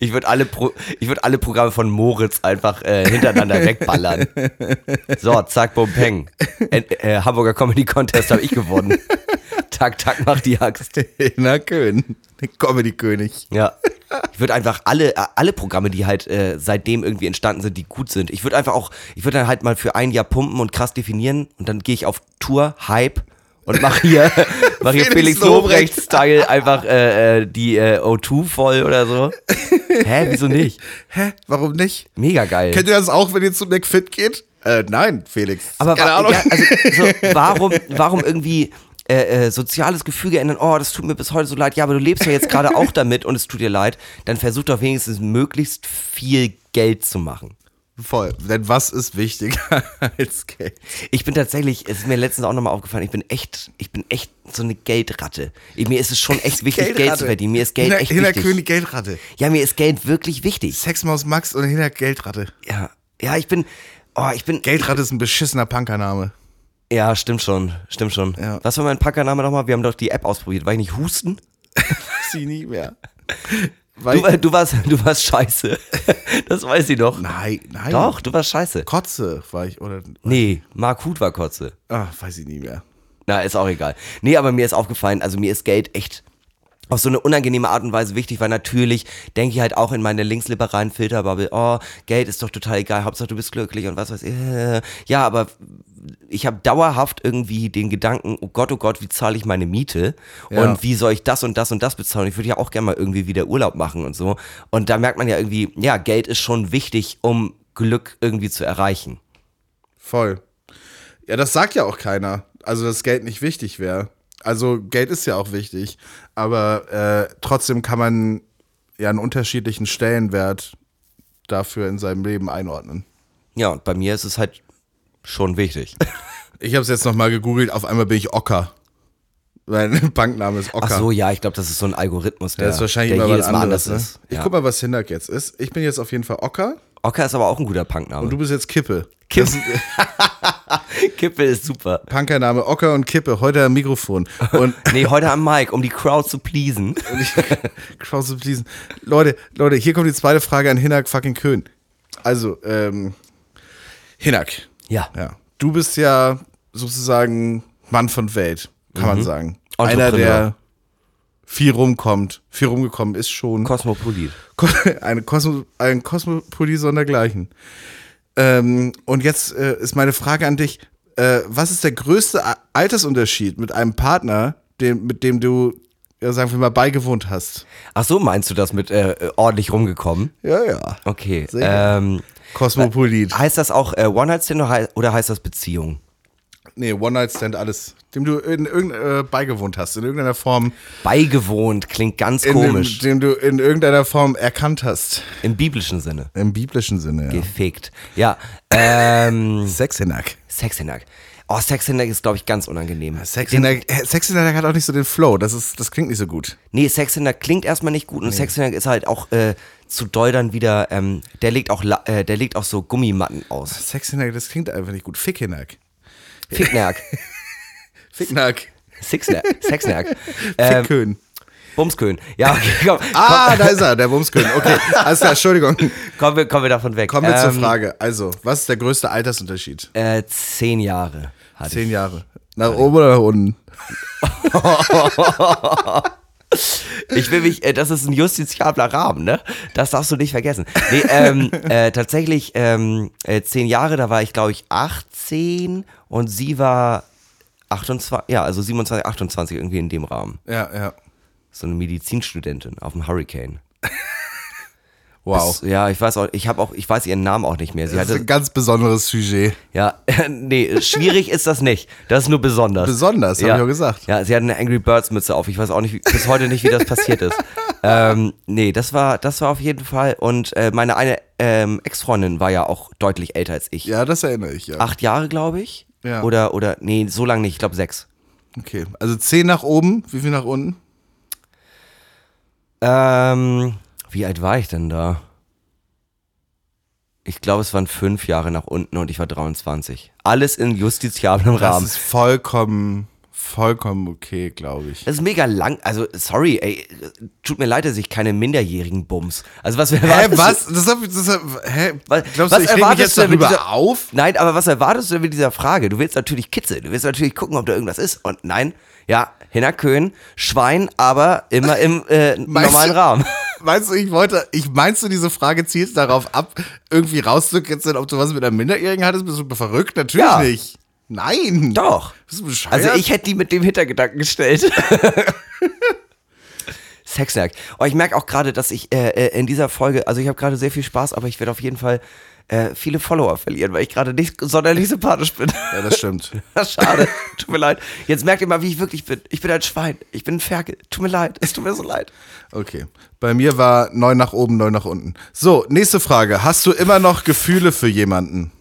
Ich würde alle, Pro, ich würd alle Programme von Moritz einfach äh, hintereinander wegballern. So, zack, bum, peng. Äh, äh, Hamburger Comedy Contest habe ich gewonnen. [LAUGHS] Tak, tak, mach die Axt. Na, Köhn. Comedy-König. Ja. Ich würde einfach alle, äh, alle Programme, die halt äh, seitdem irgendwie entstanden sind, die gut sind. Ich würde einfach auch, ich würde dann halt mal für ein Jahr pumpen und krass definieren und dann gehe ich auf Tour, Hype und mache hier, [LAUGHS] mach hier Felix Felix Lobrecht-Style einfach äh, äh, die äh, O2 voll oder so. Hä, wieso nicht? [LAUGHS] Hä? Warum nicht? Mega geil. Kennt ihr das auch, wenn ihr zu McFit geht? Äh, nein, Felix. Aber Keine Ahnung. ja, also, so, [LAUGHS] warum, warum irgendwie äh, äh, soziales Gefüge ändern? Oh, das tut mir bis heute so leid. Ja, aber du lebst ja jetzt gerade auch [LAUGHS] damit und es tut dir leid. Dann versuch doch wenigstens möglichst viel Geld zu machen. Voll. Denn was ist wichtiger [LAUGHS] als Geld? Ich bin tatsächlich, es ist mir letztens auch nochmal aufgefallen, ich bin echt, ich bin echt so eine Geldratte. Ich, mir ist es schon [LAUGHS] echt wichtig, Geld zu verdienen. Mir ist Geld Hinter, echt Hinter wichtig. König Geldratte. Ja, mir ist Geld wirklich wichtig. Sexmaus Max und Hinter Geldratte. Ja, ja, ich bin, oh, ich bin, Geldratte ist ein beschissener Punkername. Ja, stimmt schon, stimmt schon. Ja. Was war mein Packername nochmal? Wir haben doch die App ausprobiert. War ich nicht Husten? [LAUGHS] Sie nie mehr. Du, war- du warst, du warst scheiße. [LAUGHS] Das weiß ich doch. nein, nein. Doch, du warst scheiße. Kotze war ich, oder? Nee, Mark Huth war Kotze. Ah, weiß ich nie mehr. Na, ist auch egal. Nee, aber mir ist aufgefallen, also mir ist Geld echt auf so eine unangenehme Art und Weise wichtig, weil natürlich denke ich halt auch in meine linksliberalen Filterbubble, oh, Geld ist doch total egal, Hauptsache du bist glücklich und was weiß ich. Ja, aber ich habe dauerhaft irgendwie den Gedanken, oh Gott, oh Gott, wie zahle ich meine Miete Ja. und wie soll ich das und das und das bezahlen? Ich würde ja auch gerne mal irgendwie wieder Urlaub machen und so. Und da merkt man ja irgendwie, ja, Geld ist schon wichtig, um Glück irgendwie zu erreichen. Voll. Ja, das sagt ja auch keiner. Also, dass Geld nicht wichtig wäre. Also, Geld ist ja auch wichtig. Aber äh, trotzdem kann man ja einen unterschiedlichen Stellenwert dafür in seinem Leben einordnen. Ja, und bei mir ist es halt schon wichtig. Ich habe es jetzt nochmal gegoogelt. Auf einmal bin ich Ocker. Mein [LAUGHS] Bankname ist Ocker. Ach so, ja, ich glaube, das ist so ein Algorithmus, der, Der ist wahrscheinlich der immer jedes Mal anderes. anders ne? ist. Ich Ja. guck mal, was Hindak jetzt ist. Ich bin jetzt auf jeden Fall Ocker Ocker ist aber auch ein guter Punkname. und du bist jetzt Kippe. Kippe. Das ist- [LAUGHS] Kippe ist super. Punkername Ocker und Kippe. Heute am Mikrofon. Und [LAUGHS] Nee, heute am Mic, um die Crowd zu pleasen. Krause pleasen. Leute, Leute, hier kommt die zweite Frage an Hinak fucking Köhn. Also, ähm, Hinak. Ja. Ja. Du bist ja sozusagen Mann von Welt, kann man sagen. Einer, Mhm. Der viel rumkommt, viel rumgekommen ist schon. Kosmopolit. [LAUGHS] Eine Kosmo, ein Kosmopolit sondergleichen. Ähm, und jetzt äh, ist meine Frage an dich: äh, Was ist der größte Altersunterschied mit einem Partner, dem, mit dem du, ja, sagen wir mal, beigewohnt hast? Ach so, meinst du das mit äh, ordentlich rumgekommen? Ja, ja. Okay. Ähm, Kosmopolit. heißt das auch äh, One-Night-Stand oder heißt das Beziehung? Nee, One-Night-Stand, alles. Dem du in irgendeiner äh, beigewohnt hast, in irgendeiner Form. Beigewohnt klingt ganz In komisch. Dem, dem du in irgendeiner Form erkannt hast. Im biblischen Sinne. Im biblischen Sinne, ja. Gefickt. Ja. Ähm, [LAUGHS] Sexhinak. Sexhinnack. Oh, Sexhinnack ist, glaube ich, ganz unangenehm. Sexhinak äh, Sexhinak hat auch nicht so den Flow. Das, ist, das klingt nicht so gut. Nee, Sexhinnack klingt erstmal nicht gut und Sexhinnack ist halt auch äh, zu doll dann wieder, ähm, der legt auch, äh, der legt auch so Gummimatten aus. Sexhinak, das klingt einfach nicht gut. Fickhinak. Ficknack. Ficknack. Sixnack. Sexnack. Ähm, Fickkön. Bumskön. Ja, okay, komm, [LAUGHS] Ah, da ist er, der Bumskönig. Okay, alles klar, Entschuldigung. [LAUGHS] kommen, wir, kommen wir davon weg. Kommen wir zur Ähm, Frage. Also, was ist der größte Altersunterschied? Äh, zehn Jahre Zehn Jahre. Nach oben oder nach unten? [LAUGHS] Ich will mich, äh, das ist ein justiziabler Rahmen, ne? Das darfst du nicht vergessen. Nee, ähm, [LAUGHS] äh, tatsächlich ähm, äh, zehn Jahre, da war ich, glaube ich, 18 und sie war 28, ja, also 27, 28 irgendwie in dem Rahmen. Ja, ja. So eine Medizinstudentin auf dem Hurricane. [LAUGHS] Wow. Das, ja, ich weiß auch, ich habe auch, ich weiß ihren Namen auch nicht mehr. Sie Das ist hatte, ein ganz besonderes Sujet. ja, [LAUGHS] nee, schwierig ist das nicht. Das ist nur besonders. Besonders, hab ja. ich auch gesagt. Ja, sie hat eine Angry Birds Mütze auf. Ich weiß auch nicht, bis heute nicht, wie das passiert ist. [LAUGHS] Ähm, nee, das war, das war auf jeden Fall. Und äh, meine eine ähm, Ex-Freundin war ja auch deutlich älter als ich. Ja, das erinnere ich, ja. Acht Jahre, glaube ich. Ja. Oder, oder, nee, so lange nicht. Ich glaube sechs. Okay, also zehn nach oben, wie viel nach unten? Ähm, wie alt war ich denn da? Ich glaube, es waren fünf Jahre nach unten und ich war 23. Alles in justiziablem Das Rahmen. ist vollkommen, vollkommen okay, glaube ich. Das ist mega lang. Also, sorry, ey. Tut mir leid, dass ich keine minderjährigen Bums. Also, was wir Hä, was? Das hab, das hab, hä? Was- Glaubst was du, ich reg mich erwartest jetzt du denn mit darüber dieser- auf? Nein, aber was erwartest du denn mit dieser Frage? Du willst natürlich kitzeln. Du willst natürlich gucken, ob da irgendwas ist. Und nein, ja, Hinnerkön, Schwein, aber immer im äh, normalen Rahmen. Meinst du, ich wollte, ich meinst du, diese Frage zielt darauf ab, irgendwie rauszukitzeln, ob du was mit einer Minderjährigen hattest? Bist du verrückt? Natürlich Ja. nicht. Nein. Doch. Bist du bescheuert? Also ich hätte die mit dem Hintergedanken gestellt. [LAUGHS] Sexwerk. Oh, ich merke auch gerade, dass ich äh, äh, in dieser Folge, also ich habe gerade sehr viel Spaß, aber ich werde auf jeden Fall äh, viele Follower verlieren, weil ich gerade nicht sonderlich sympathisch bin. Ja, das stimmt. [LAUGHS] Schade. Tut mir leid. Jetzt merkt ihr mal, wie ich wirklich bin. Ich bin ein Schwein. Ich bin ein Ferkel. Tut mir leid. Es tut mir so leid. Okay. Bei mir war neun nach oben, neun nach unten. So, nächste Frage. Hast du immer noch Gefühle für jemanden?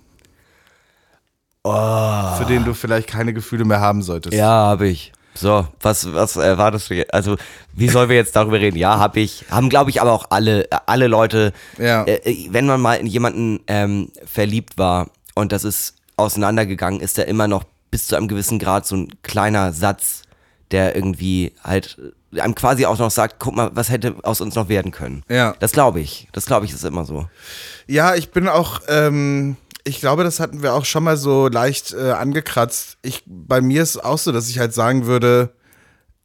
Für den du vielleicht keine Gefühle mehr haben solltest? Ja, habe ich. So, was, was erwartest du? Also, wie sollen wir jetzt darüber reden? Ja, habe ich. Haben, glaube ich, aber auch alle, alle Leute. Ja. Äh, wenn man mal in jemanden ähm, verliebt war und das ist auseinandergegangen, ist da immer noch bis zu einem gewissen Grad so ein kleiner Satz, der irgendwie halt äh, einem quasi auch noch sagt, guck mal, was hätte aus uns noch werden können. Ja. Das glaube ich. Das glaube ich ist immer so. Ja, ich bin auch, ähm, ich glaube, das hatten wir auch schon mal so leicht äh, angekratzt. Ich, bei mir ist auch so, dass ich halt sagen würde,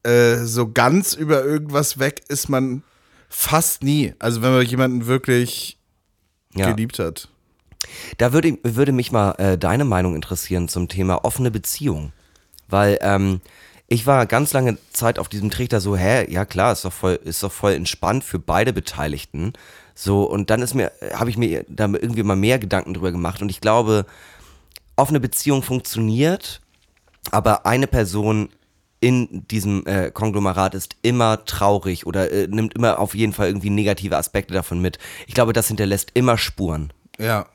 äh, so ganz über irgendwas weg ist man fast nie. Also wenn man jemanden wirklich Ja. geliebt hat. Da würde, würde mich mal äh, deine Meinung interessieren zum Thema offene Beziehung. Weil ähm, ich war ganz lange Zeit auf diesem Trichter so, hä, ja klar, ist doch voll, ist doch voll entspannt für beide Beteiligten. So, und dann ist mir, habe ich mir da irgendwie mal mehr Gedanken drüber gemacht. Und ich glaube, offene Beziehung funktioniert, aber eine Person in diesem äh, Konglomerat ist immer traurig oder äh, nimmt immer auf jeden Fall irgendwie negative Aspekte davon mit. Ich glaube, das hinterlässt immer Spuren. Ja.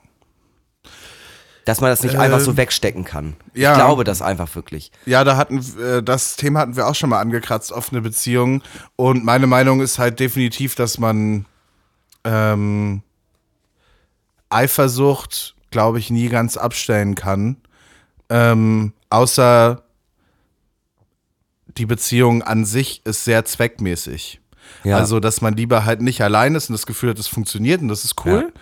Dass man das nicht einfach so wegstecken kann. ja. Ich glaube das einfach wirklich. Ja, da hatten äh, das Thema hatten wir auch schon mal angekratzt, offene Beziehungen. Und meine Meinung ist halt definitiv, dass man ähm, Eifersucht, glaube ich, nie ganz abstellen kann. Ähm, außer die Beziehung an sich ist sehr zweckmäßig. Ja. Also, dass man lieber halt nicht allein ist und das Gefühl hat, es funktioniert und das ist cool.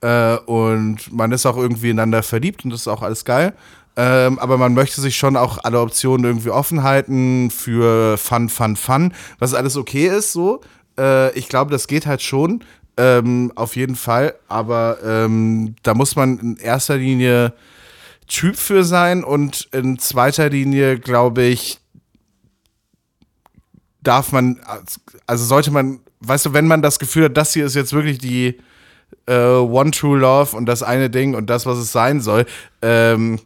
Äh, und man ist auch irgendwie ineinander verliebt und das ist auch alles geil. Ähm, aber man möchte sich schon auch alle Optionen irgendwie offen halten für Fun, Fun, Fun, was alles okay ist so. Äh, ich glaube, das geht halt schon. Ähm, auf jeden Fall. Aber ähm, da muss man in erster Linie Typ für sein und in zweiter Linie, glaube ich, darf man, also sollte man, weißt du, wenn man das Gefühl hat, das hier ist jetzt wirklich die äh, One True Love und das eine Ding und das, was es sein soll, ähm,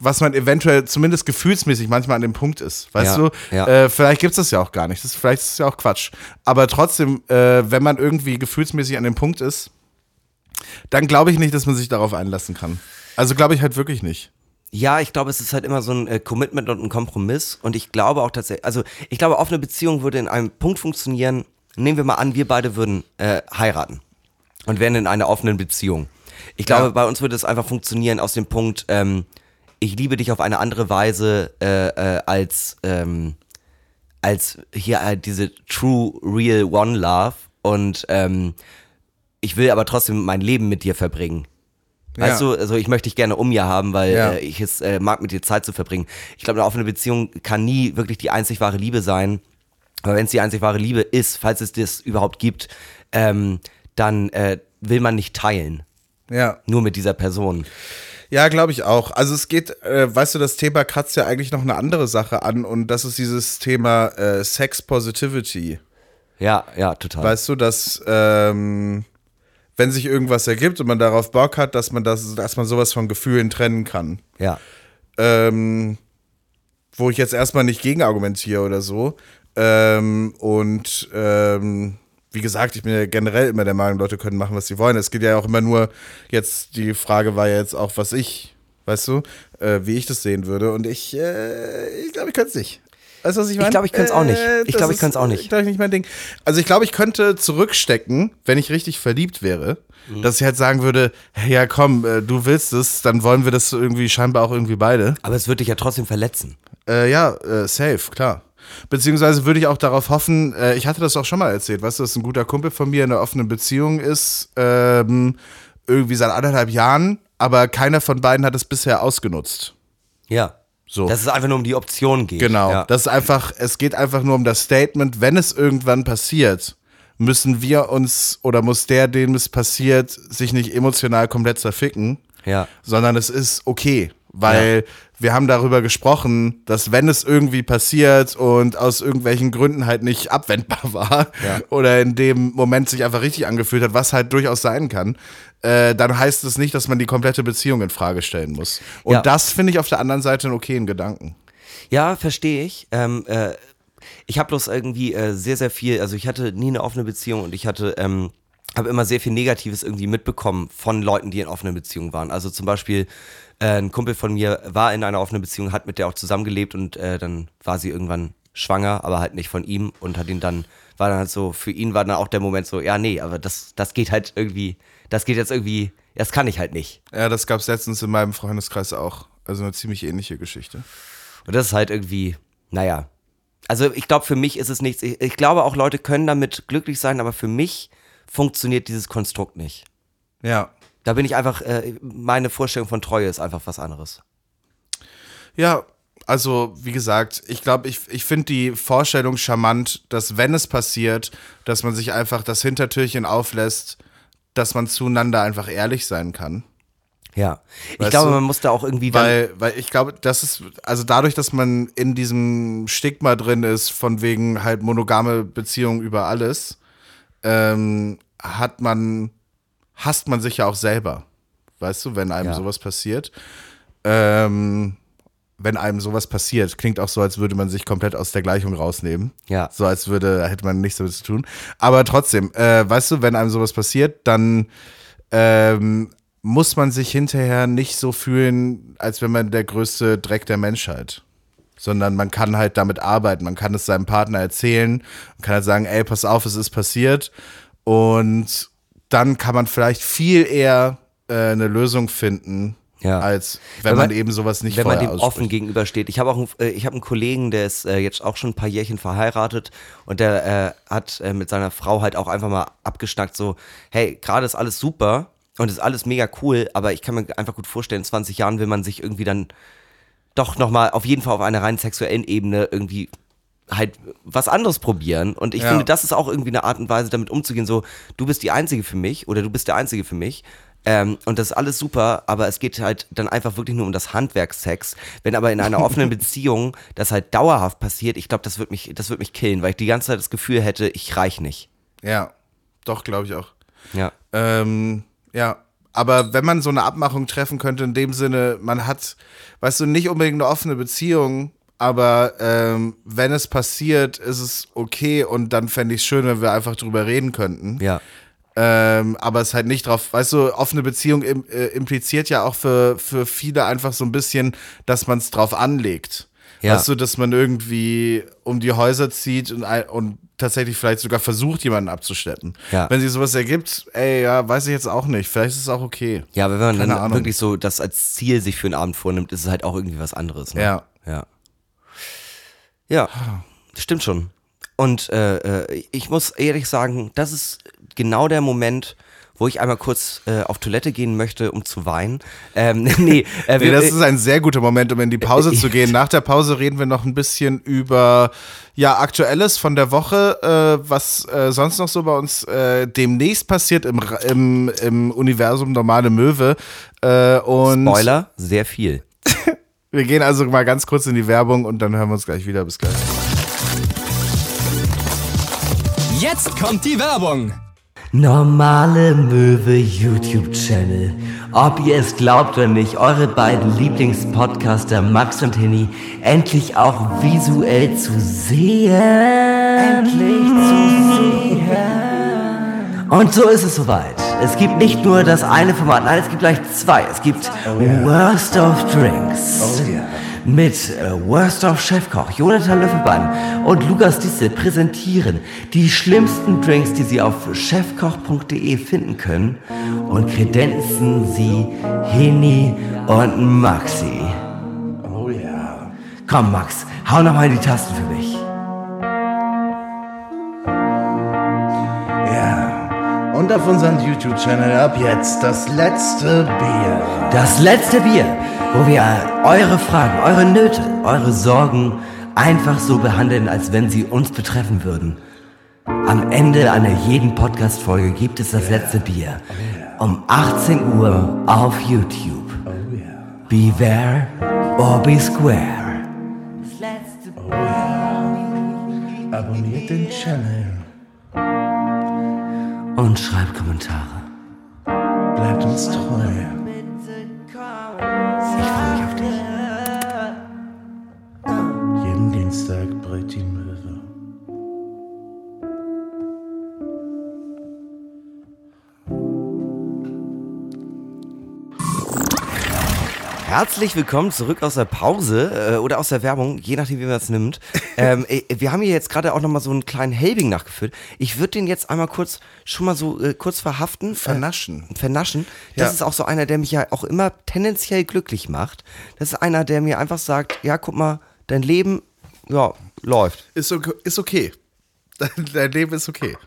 was man eventuell zumindest gefühlsmäßig manchmal an dem Punkt ist, weißt Ja, du? ja. Äh, vielleicht gibt es das ja auch gar nicht, das, vielleicht ist es ja auch Quatsch. Aber trotzdem, äh, wenn man irgendwie gefühlsmäßig an dem Punkt ist, dann glaube ich nicht, dass man sich darauf einlassen kann. Also glaube ich halt wirklich nicht. Ja, ich glaube, es ist halt immer so ein äh, Commitment und ein Kompromiss. Und ich glaube auch tatsächlich, also ich glaube, offene Beziehung würde in einem Punkt funktionieren. Nehmen wir mal an, wir beide würden äh, heiraten und wären in einer offenen Beziehung. Ich glaube, Ja. bei uns würde es einfach funktionieren aus dem Punkt, ähm, ich liebe dich auf eine andere Weise äh, äh, als, ähm, als hier halt diese True Real One Love und ähm, ich will aber trotzdem mein Leben mit dir verbringen. Weißt Ja. du, also ich möchte dich gerne um mir haben, weil Ja. äh, ich es äh, mag, mit dir Zeit zu verbringen. Ich glaube, eine offene Beziehung kann nie wirklich die einzig wahre Liebe sein. Aber wenn es die einzig wahre Liebe ist, falls es das überhaupt gibt, ähm, dann äh, will man nicht teilen. Ja. Nur mit dieser Person. Ja, glaube ich auch. Also es geht, äh, weißt du, das Thema kratzt ja eigentlich noch eine andere Sache an und das ist dieses Thema äh, Sex Positivity. Ja, ja, total. Weißt du, dass ähm, wenn sich irgendwas ergibt und man darauf Bock hat, dass man das, dass man sowas von Gefühlen trennen kann. ja. Ähm, wo ich jetzt erstmal nicht gegen argumentiere oder so. Ähm, und ähm, wie gesagt, ich bin ja generell immer der Meinung, Leute können machen, was sie wollen. Es geht ja auch immer nur, jetzt die Frage war ja jetzt auch, was ich, weißt du, äh, wie ich das sehen würde. Und ich, äh, ich glaube, ich könnte es nicht. Weißt du, was ich meine? glaub, ich könnte es auch nicht. Ich das glaub, ich könnte es auch nicht. äh, ich, nicht mein Ding. Also ich glaube, ich könnte zurückstecken, wenn ich richtig verliebt wäre, Mhm. dass ich halt sagen würde, hey, ja komm, äh, du willst es, dann wollen wir das irgendwie scheinbar auch irgendwie beide. Aber es wird dich ja trotzdem verletzen. Äh, ja, äh, safe, klar. Beziehungsweise würde ich auch darauf hoffen, äh, ich hatte das auch schon mal erzählt, weißt du, dass ein guter Kumpel von mir in einer offenen Beziehung ist, ähm, irgendwie seit anderthalb Jahren, aber keiner von beiden hat es bisher ausgenutzt. Ja. So. Dass es einfach nur um die Option geht. Genau. Ja. Das ist einfach, es geht einfach nur um das Statement, wenn es irgendwann passiert, müssen wir uns oder muss der, dem es passiert, sich nicht emotional komplett zerficken, ja. sondern es ist okay, weil wir haben darüber gesprochen, dass wenn es irgendwie passiert und aus irgendwelchen Gründen halt nicht abwendbar [LAUGHS] war Ja. oder in dem Moment sich einfach richtig angefühlt hat, was halt durchaus sein kann, äh, dann heißt es nicht, dass man die komplette Beziehung in Frage stellen muss. Und Ja. das finde ich auf der anderen Seite einen okayen Gedanken. Ja, verstehe ich. Ähm, äh, ich habe bloß irgendwie äh, sehr, sehr viel, also ich hatte nie eine offene Beziehung und ich hatte, ähm, habe immer sehr viel Negatives irgendwie mitbekommen von Leuten, die in offenen Beziehungen waren. Also zum Beispiel äh, ein Kumpel von mir war in einer offenen Beziehung, hat mit der auch zusammengelebt und äh, dann war sie irgendwann schwanger, aber halt nicht von ihm und hat ihn dann, war dann halt so, für ihn war dann auch der Moment so, ja, nee, aber das, das geht halt irgendwie, das geht jetzt irgendwie, das kann ich halt nicht. Ja, das gab es letztens in meinem Freundeskreis auch. Also eine ziemlich ähnliche Geschichte. Und das ist halt irgendwie, naja. Also ich glaube, für mich ist es nichts. Ich, ich glaube auch, Leute können damit glücklich sein, aber für mich funktioniert dieses Konstrukt nicht. Ja. Da bin ich einfach, äh, meine Vorstellung von Treue ist einfach was anderes. Ja, also wie gesagt, ich glaube, ich, ich finde die Vorstellung charmant, dass wenn es passiert, dass man sich einfach das Hintertürchen auflässt, dass man zueinander einfach ehrlich sein kann. Ja. Ich Weißt glaube, du? man muss da auch irgendwie. Weil, weil ich glaube, das ist, also dadurch, dass man in diesem Stigma drin ist, von wegen halt monogame Beziehungen über alles, ähm, hat man, hasst man sich ja auch selber. Weißt du, wenn einem Ja. sowas passiert. Ähm, wenn einem sowas passiert, klingt auch so, als würde man sich komplett aus der Gleichung rausnehmen. Ja. So als würde, hätte man nichts damit zu tun. Aber trotzdem, äh, weißt du, wenn einem sowas passiert, dann ähm, muss man sich hinterher nicht so fühlen, als wenn man der größte Dreck der Menschheit. Sondern man kann halt damit arbeiten. Man kann es seinem Partner erzählen. Man kann halt sagen, ey, pass auf, es ist passiert. Und dann kann man vielleicht viel eher äh, eine Lösung finden, Ja. als wenn, Wenn man, man- eben sowas nicht wenn man dem ausspricht. offen gegenübersteht. Ich habe auch einen, äh, ich habe einen Kollegen, der ist äh, jetzt auch schon ein paar Jährchen verheiratet und der äh, hat äh, mit seiner Frau halt auch einfach mal abgeschnackt, so, hey, gerade ist alles super und ist alles mega cool, aber ich kann mir einfach gut vorstellen, in 20 Jahren will man sich irgendwie dann doch nochmal auf jeden Fall auf einer rein sexuellen Ebene irgendwie halt was anderes probieren. Und ich Ja. finde, das ist auch irgendwie eine Art und Weise, damit umzugehen, so, du bist die Einzige für mich oder du bist der Einzige für mich. Ähm, und das ist alles super, aber es geht halt dann einfach wirklich nur um das Handwerkssex. Wenn aber in einer [LAUGHS] offenen Beziehung das halt dauerhaft passiert, ich glaube, das wird mich, das wird mich killen, weil ich die ganze Zeit das Gefühl hätte, ich reich nicht. Ja, doch, glaube ich auch. Ja. Ähm, ja, aber wenn man so eine Abmachung treffen könnte, in dem Sinne, man hat, weißt du, nicht unbedingt eine offene Beziehung, aber ähm, wenn es passiert, ist es okay und dann fände ich es schön, wenn wir einfach drüber reden könnten. Ja. Ähm, aber es halt nicht drauf, weißt du, offene Beziehung im, äh, impliziert ja auch für, für viele einfach so ein bisschen, dass man es drauf anlegt. Ja. Weißt du, dass man irgendwie um die Häuser zieht und, und tatsächlich vielleicht sogar versucht, jemanden abzuschleppen. Ja. Wenn sich sowas ergibt, ey, ja, weiß ich jetzt auch nicht. Vielleicht ist es auch okay. Ja, aber wenn man Keine dann Ahnung. wirklich so das als Ziel sich für einen Abend vornimmt, ist es halt auch irgendwie was anderes. Ne? Ja. Ja. Ja. stimmt schon. Und äh, äh, ich muss ehrlich sagen, das ist genau der Moment, wo ich einmal kurz äh, auf Toilette gehen möchte, um zu weinen. Ähm, [LAUGHS] nee, äh, Nee, das ist ein sehr guter Moment, um in die Pause [LAUGHS] zu gehen. Nach der Pause reden wir noch ein bisschen über ja Aktuelles von der Woche, äh, was äh, sonst noch so bei uns äh, demnächst passiert im, im, im Universum Normale Möwe. Äh, und Spoiler, sehr viel. [LAUGHS] wir gehen also mal ganz kurz in die Werbung und dann hören wir uns gleich wieder. Bis gleich. Jetzt kommt die Werbung. Normale Möwe YouTube-Channel. Ob ihr es glaubt oder nicht, eure beiden Lieblingspodcaster Max und Henny endlich auch visuell zu sehen. Endlich zu sehen. Und so ist es soweit. Es gibt nicht nur das eine Format, nein, es gibt gleich zwei. Es gibt Worst of Drinks. Mit äh, Worst of Chefkoch Jonathan Löffelbein und Lukas Disse präsentieren die schlimmsten Drinks, die Sie auf chefkoch.de finden können und kredenzen sie Heni und Maxi. Oh ja. Komm Max, hau noch mal in die Tasten für mich. Und auf unserem YouTube-Channel ab jetzt das letzte Bier. Das letzte Bier, wo wir eure Fragen, eure Nöte, eure Sorgen einfach so behandeln, als wenn sie uns betreffen würden. Am Ende einer jeden Podcast-Folge gibt es das letzte Bier. Um 18 Uhr auf YouTube. Be there or be square. Abonniert den Channel. Und schreibt Kommentare. Bleibt uns treu. Ich freue mich auf dich. Jeden Dienstag brüllt die Herzlich willkommen zurück aus der Pause äh, oder aus der Werbung, je nachdem, wie man es nimmt. [LAUGHS] ähm, äh, wir haben hier jetzt gerade auch nochmal so einen kleinen Helbing nachgefüllt. Ich würde den jetzt einmal kurz, schon mal so äh, kurz verhaften. Vernaschen. Äh, vernaschen. Das Ja. ist auch so einer, der mich ja auch immer tendenziell glücklich macht. Das ist einer, der mir einfach sagt, ja, guck mal, dein Leben, ja, läuft. Ist okay. Ist okay. [LAUGHS] Dein, dein Leben ist okay.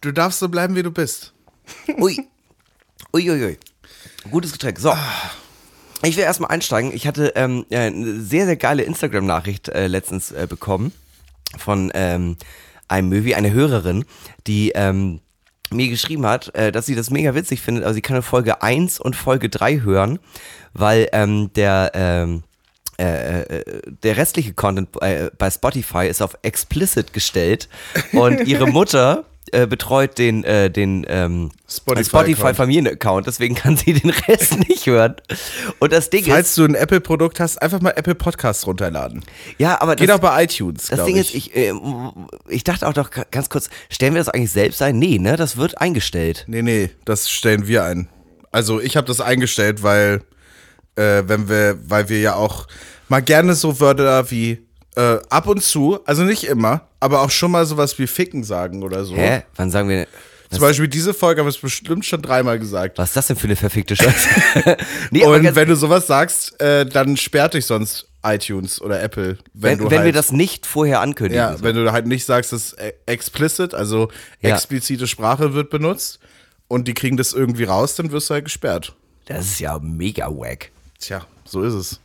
Du darfst so bleiben, wie du bist. Ui. Ui, ui, ui. Gutes Getränk. So. Ich will erstmal einsteigen. Ich hatte ähm, äh, eine sehr, sehr geile Instagram-Nachricht äh, letztens äh, bekommen von ähm, einem Möwi, eine Hörerin, die ähm, mir geschrieben hat, äh, dass sie das mega witzig findet, aber sie kann Folge 1 und Folge 3 hören, weil ähm, der ähm, äh, äh, der restliche Content äh, bei Spotify ist auf explicit gestellt und ihre [LAUGHS] Mutter äh, betreut den den ähm, Spotify-Account. Spotify Familienaccount, deswegen kann sie den Rest [LAUGHS] nicht hören. Und das Ding Falls ist, du ein Apple-Produkt hast, einfach mal Apple Podcasts runterladen. ja, aber Geht das, auch bei iTunes. das Ding ich. ist, ich ich dachte auch doch ganz kurz, stellen wir das eigentlich selbst ein? Nee, ne, das wird eingestellt. Nee, nee, das stellen wir ein. Also ich habe das eingestellt, weil äh, wenn wir, weil wir ja auch mal gerne so Wörter wie äh, ab und zu, also nicht immer, aber auch schon mal sowas wie ficken sagen oder so. Hä? Wann sagen wir Zum Beispiel diese Folge haben wir es bestimmt schon dreimal gesagt. was ist das denn für eine verfickte Scheiße? [LAUGHS] nee, Und wenn du sowas sagst, äh, dann sperrt dich sonst iTunes oder Apple, wenn, wenn, du wenn halt, wir das nicht vorher ankündigen. ja, so. wenn du halt nicht sagst, dass äh, explicit, also Ja. explizite Sprache wird benutzt und die kriegen das irgendwie raus, dann wirst du halt gesperrt. das ist ja mega wack. Tja, so ist es.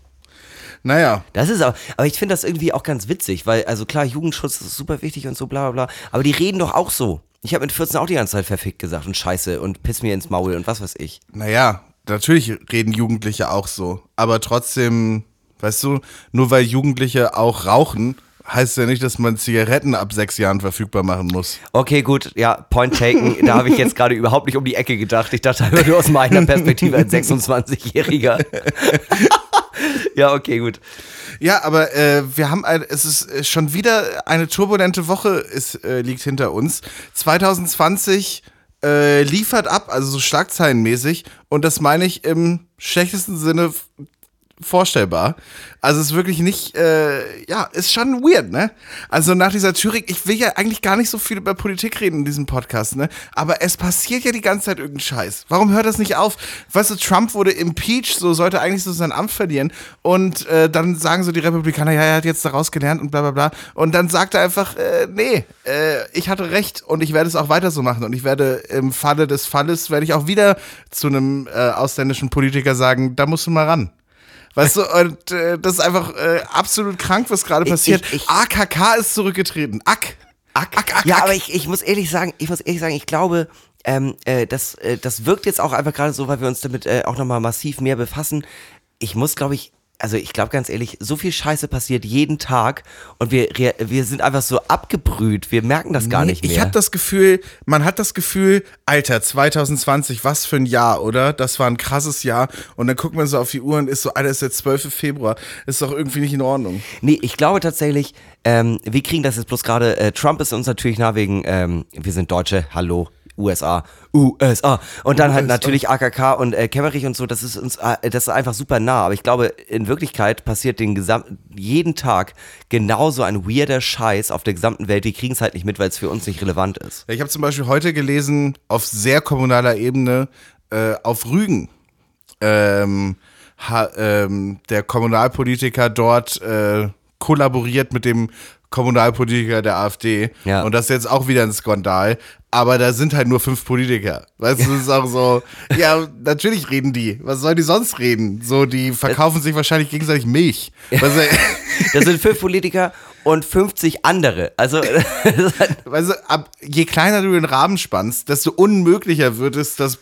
Naja, Das ist aber, aber ich finde das irgendwie auch ganz witzig, weil, also klar, Jugendschutz ist super wichtig und so, bla bla bla, aber die reden doch auch so. Ich habe mit 14 auch die ganze Zeit verfickt gesagt und Scheiße und piss mir ins Maul und was weiß ich. naja, natürlich reden Jugendliche auch so. Aber trotzdem, weißt du, nur weil Jugendliche auch rauchen, heißt ja nicht, dass man Zigaretten ab sechs Jahren verfügbar machen muss. Okay, gut, ja, point taken. Da habe ich jetzt gerade überhaupt nicht um die Ecke gedacht. Ich dachte einfach nur aus meiner Perspektive als 26-Jähriger. [LAUGHS] ja, okay, gut. Ja, aber äh, wir haben ein, es ist äh, schon wieder eine turbulente Woche ist, äh, liegt hinter uns. 2020 äh, liefert ab, also so schlagzeilenmäßig. Und das meine ich im schlechtesten Sinne vorstellbar. Also es ist wirklich nicht, äh, ja, ist schon weird, ne? Also nach dieser Thüringen, ich will ja eigentlich gar nicht so viel über Politik reden in diesem Podcast, ne? Aber es passiert ja die ganze Zeit irgendein Scheiß. Warum hört das nicht auf? Weißt du, Trump wurde impeached, so sollte eigentlich so sein Amt verlieren. Und äh, dann sagen so die Republikaner, ja, er hat jetzt daraus gelernt und bla bla bla. Und dann sagt er einfach, äh, nee, äh, ich hatte recht und ich werde es auch weiter so machen. Und ich werde im Falle des Falles, werde ich auch wieder zu einem äh, ausländischen Politiker sagen, da musst du mal ran. Weißt du, und äh, das ist einfach äh, absolut krank, was gerade passiert. ich- ich- AKK ist zurückgetreten. Ack. Ack, ack, ack. Ja, aber ich, ich muss ehrlich sagen, ich muss ehrlich sagen, ich glaube, ähm, äh, das, äh, das wirkt jetzt auch einfach gerade so, weil wir uns damit äh, auch nochmal massiv mehr befassen. Ich muss, glaube ich, also ich glaube ganz ehrlich, so viel Scheiße passiert jeden Tag und wir, wir sind einfach so abgebrüht, wir merken das gar Nee, nicht mehr. Ich habe das Gefühl, man hat das Gefühl, Alter, 2020, was für ein Jahr, oder? Das war ein krasses Jahr. Und dann guckt man so auf die Uhr und ist so, Alter, ist der 12. Februar. Ist doch irgendwie nicht in Ordnung. Nee, ich glaube tatsächlich, ähm, wir kriegen das jetzt bloß gerade. Äh, Trump ist uns natürlich nah wegen, ähm, wir sind Deutsche, hallo, USA, USA. Und dann halt USA. natürlich AKK und äh, Kemmerich und so, das ist uns, äh, das ist einfach super nah. Aber ich glaube, in Wirklichkeit passiert den gesamten, jeden Tag genauso ein weirder Scheiß auf der gesamten Welt. Wir kriegen es halt nicht mit, weil es für uns nicht relevant ist. Ich habe zum Beispiel heute gelesen, auf sehr kommunaler Ebene, äh, auf Rügen, ähm, ha, ähm, der Kommunalpolitiker dort äh, kollaboriert mit dem Kommunalpolitiker der AfD. Ja. Und das ist jetzt auch wieder ein Skandal. Aber da sind halt nur fünf Politiker. Weißt du, das ist auch so, [LAUGHS] ja, natürlich reden die. Was sollen die sonst reden? So, die verkaufen sich wahrscheinlich gegenseitig Milch. Weißt du, [LAUGHS] Das sind fünf Politiker und 50 andere. Also, [LAUGHS] weißt du, ab, je kleiner du den Rahmen spannst, desto unmöglicher wird es, dass,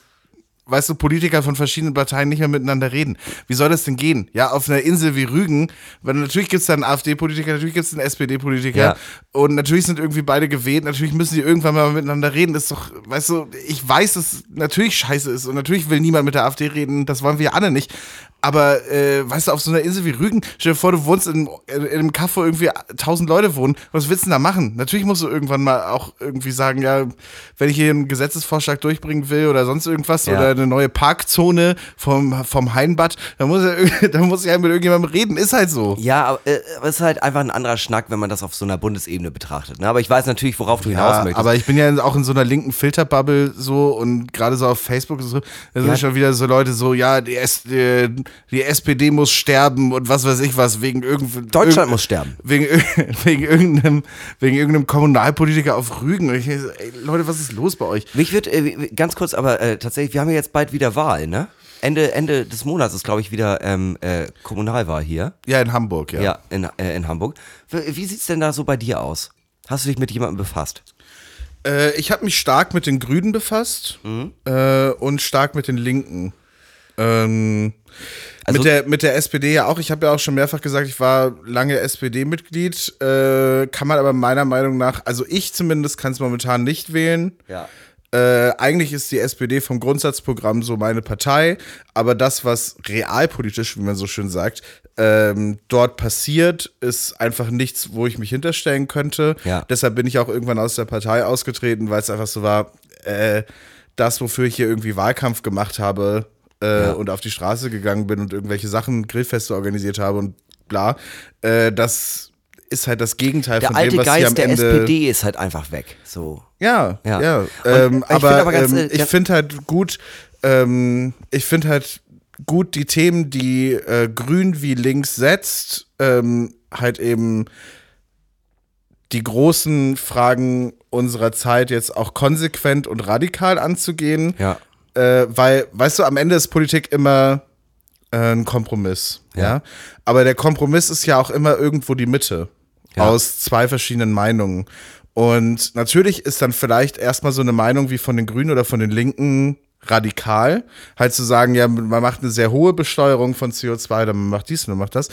weißt du, Politiker von verschiedenen Parteien nicht mehr miteinander reden. Wie soll das denn gehen? Ja, auf einer Insel wie Rügen, weil natürlich gibt es da einen AfD-Politiker, natürlich gibt es einen SPD-Politiker Ja. und natürlich sind irgendwie beide gewählt, natürlich müssen die irgendwann mal miteinander reden. Das ist doch, weißt du, ich weiß, dass es natürlich scheiße ist und natürlich will niemand mit der AfD reden, das wollen wir alle nicht. Aber, äh, weißt du, auf so einer Insel wie Rügen, stell dir vor, du wohnst in, in, in einem Kaff, wo irgendwie tausend Leute wohnen. Was willst du denn da machen? Natürlich musst du irgendwann mal auch irgendwie sagen, ja, wenn ich hier einen Gesetzesvorschlag durchbringen will oder sonst irgendwas Ja. oder eine neue Parkzone vom, vom Hainbad, dann muss, irg- [LAUGHS] dann muss ich halt mit irgendjemandem reden. Ist halt so. Ja, aber äh, es ist halt einfach ein anderer Schnack, wenn man das auf so einer Bundesebene betrachtet. Ne? Aber ich weiß natürlich, worauf du hinaus Ja, möchtest. aber ich bin ja auch in so einer linken Filterbubble so und gerade so auf Facebook so, da sind Ja. schon wieder so Leute so, ja, die, S die, die SPD muss sterben und was weiß ich was, wegen irgendwie. Deutschland muss sterben. Wegen, [LAUGHS] wegen, irgendeinem, wegen irgendeinem Kommunalpolitiker auf Rügen. Ich, ey, Leute, was ist los bei euch? Mich wird äh, ganz kurz, aber äh, tatsächlich, wir haben ja jetzt bald wieder Wahl, ne? Ende, Ende des Monats ist, glaube ich, wieder ähm, äh, Kommunalwahl hier. Ja, in Hamburg, ja. Ja, in, äh, in Hamburg. Wie, wie sieht's denn da so bei dir aus? Hast du dich mit jemandem befasst? Äh, ich habe mich stark mit den Grünen befasst äh, und stark mit den Linken. Ähm, Also- mit, der, mit der SPD ja auch. Ich habe ja auch schon mehrfach gesagt, ich war lange SPD-Mitglied. Äh, kann man aber meiner Meinung nach, also ich zumindest kann es momentan nicht wählen. Ja. Äh, eigentlich ist die SPD vom Grundsatzprogramm so meine Partei, aber das, was realpolitisch, wie man so schön sagt, ähm, dort passiert, ist einfach nichts, wo ich mich hinterstellen könnte. Ja. Deshalb bin ich auch irgendwann aus der Partei ausgetreten, weil es einfach so war, äh, das, wofür ich hier irgendwie Wahlkampf gemacht habe äh, Ja. und auf die Straße gegangen bin und irgendwelche Sachen, Grillfeste organisiert habe und bla, äh, das ist halt das Gegenteil Der von alte dem, was hier am Geist der SPD ist halt einfach weg. So. ja, Ja. ja. Ähm, ich aber aber ganz, ähm, äh, ich finde halt gut, ähm, ich finde halt gut die Themen, die äh, grün wie links setzt, ähm, halt eben die großen Fragen unserer Zeit jetzt auch konsequent und radikal anzugehen. Ja. Äh, weil, weißt du, am Ende ist Politik immer äh, ein Kompromiss. Ja. Ja. Aber der Kompromiss ist ja auch immer irgendwo die Mitte Aus zwei verschiedenen Meinungen. Und natürlich ist dann vielleicht erstmal so eine Meinung wie von den Grünen oder von den Linken radikal. Halt zu sagen, ja, man macht eine sehr hohe Besteuerung von CO2, dann macht dies und man macht das.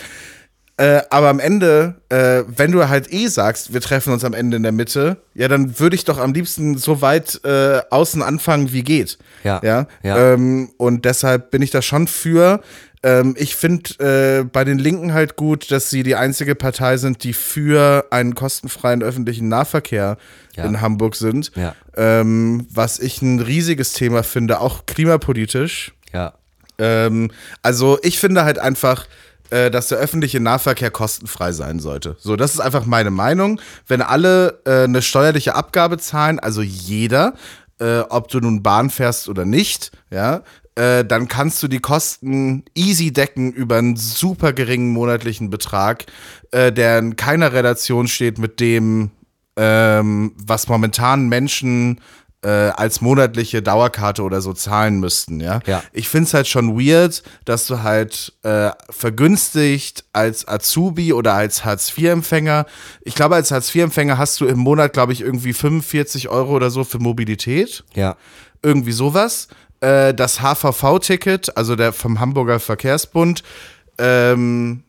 Äh, aber am Ende, äh, wenn du halt eh sagst, wir treffen uns am Ende in der Mitte, ja, dann würde ich doch am liebsten so weit äh, außen anfangen, wie geht. Ja, Ja. ja. Ähm, und deshalb bin ich da schon für. Ähm, ich finde äh, bei den Linken halt gut, dass sie die einzige Partei sind, die für einen kostenfreien öffentlichen Nahverkehr Ja. in Hamburg sind. Ja. Ähm, was ich ein riesiges Thema finde, auch klimapolitisch. Ja. Ähm, also ich finde halt einfach, äh, dass der öffentliche Nahverkehr kostenfrei sein sollte. So, das ist einfach meine Meinung. Wenn alle äh, eine steuerliche Abgabe zahlen, also jeder, äh, ob du nun Bahn fährst oder nicht, ja, äh, dann kannst du die Kosten easy decken über einen super geringen monatlichen Betrag, äh, der in keiner Relation steht mit dem, ähm, was momentan Menschen äh, als monatliche Dauerkarte oder so zahlen müssten, ja. Ja. Ich finde es halt schon weird, dass du halt äh, vergünstigt als Azubi oder als Hartz-IV-Empfänger, ich glaube, als Hartz-IV-Empfänger hast du im Monat, glaube ich, irgendwie 45 Euro oder so für Mobilität Ja. irgendwie sowas. Äh, das HVV-Ticket, also der vom Hamburger Verkehrsbund, ähm,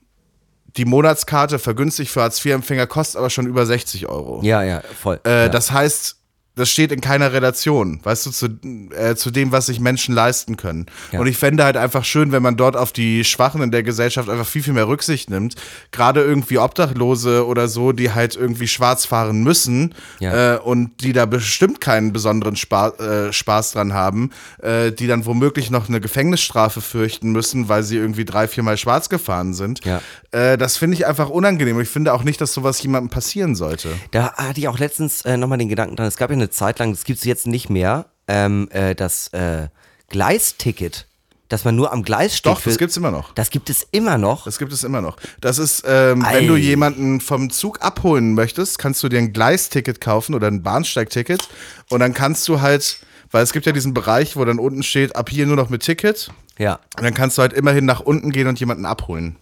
die Monatskarte vergünstigt für Hartz-IV-Empfänger kostet aber schon über 60 Euro. Ja, ja, voll. Äh, ja. Das heißt, das steht in keiner Relation, weißt du, zu, äh, zu dem, was sich Menschen leisten können. Ja. Und ich fände halt einfach schön, wenn man dort auf die Schwachen in der Gesellschaft einfach viel, viel mehr Rücksicht nimmt. Gerade irgendwie Obdachlose oder so, die halt irgendwie schwarz fahren müssen Ja. äh, und die da bestimmt keinen besonderen Spa äh, Spaß dran haben, äh, die dann womöglich noch eine Gefängnisstrafe fürchten müssen, weil sie irgendwie drei, viermal schwarz gefahren sind. Ja. Äh, das finde ich einfach unangenehm. Ich finde auch nicht, dass sowas jemandem passieren sollte. Da hatte ich auch letztens äh, nochmal den Gedanken dran, es gab ja eine Zeit lang, das gibt es jetzt nicht mehr, ähm, äh, das äh, Gleisticket, dass man nur am Gleis steht. Doch, das für- gibt's immer noch. Das gibt es immer noch. Das gibt es immer noch. Das ist, ähm, wenn du jemanden vom Zug abholen möchtest, kannst du dir ein Gleisticket kaufen oder ein Bahnsteigticket. Und dann kannst du halt, weil es gibt ja diesen Bereich, wo dann unten steht, ab hier nur noch mit Ticket. ja. Und dann kannst du halt immerhin nach unten gehen und jemanden abholen.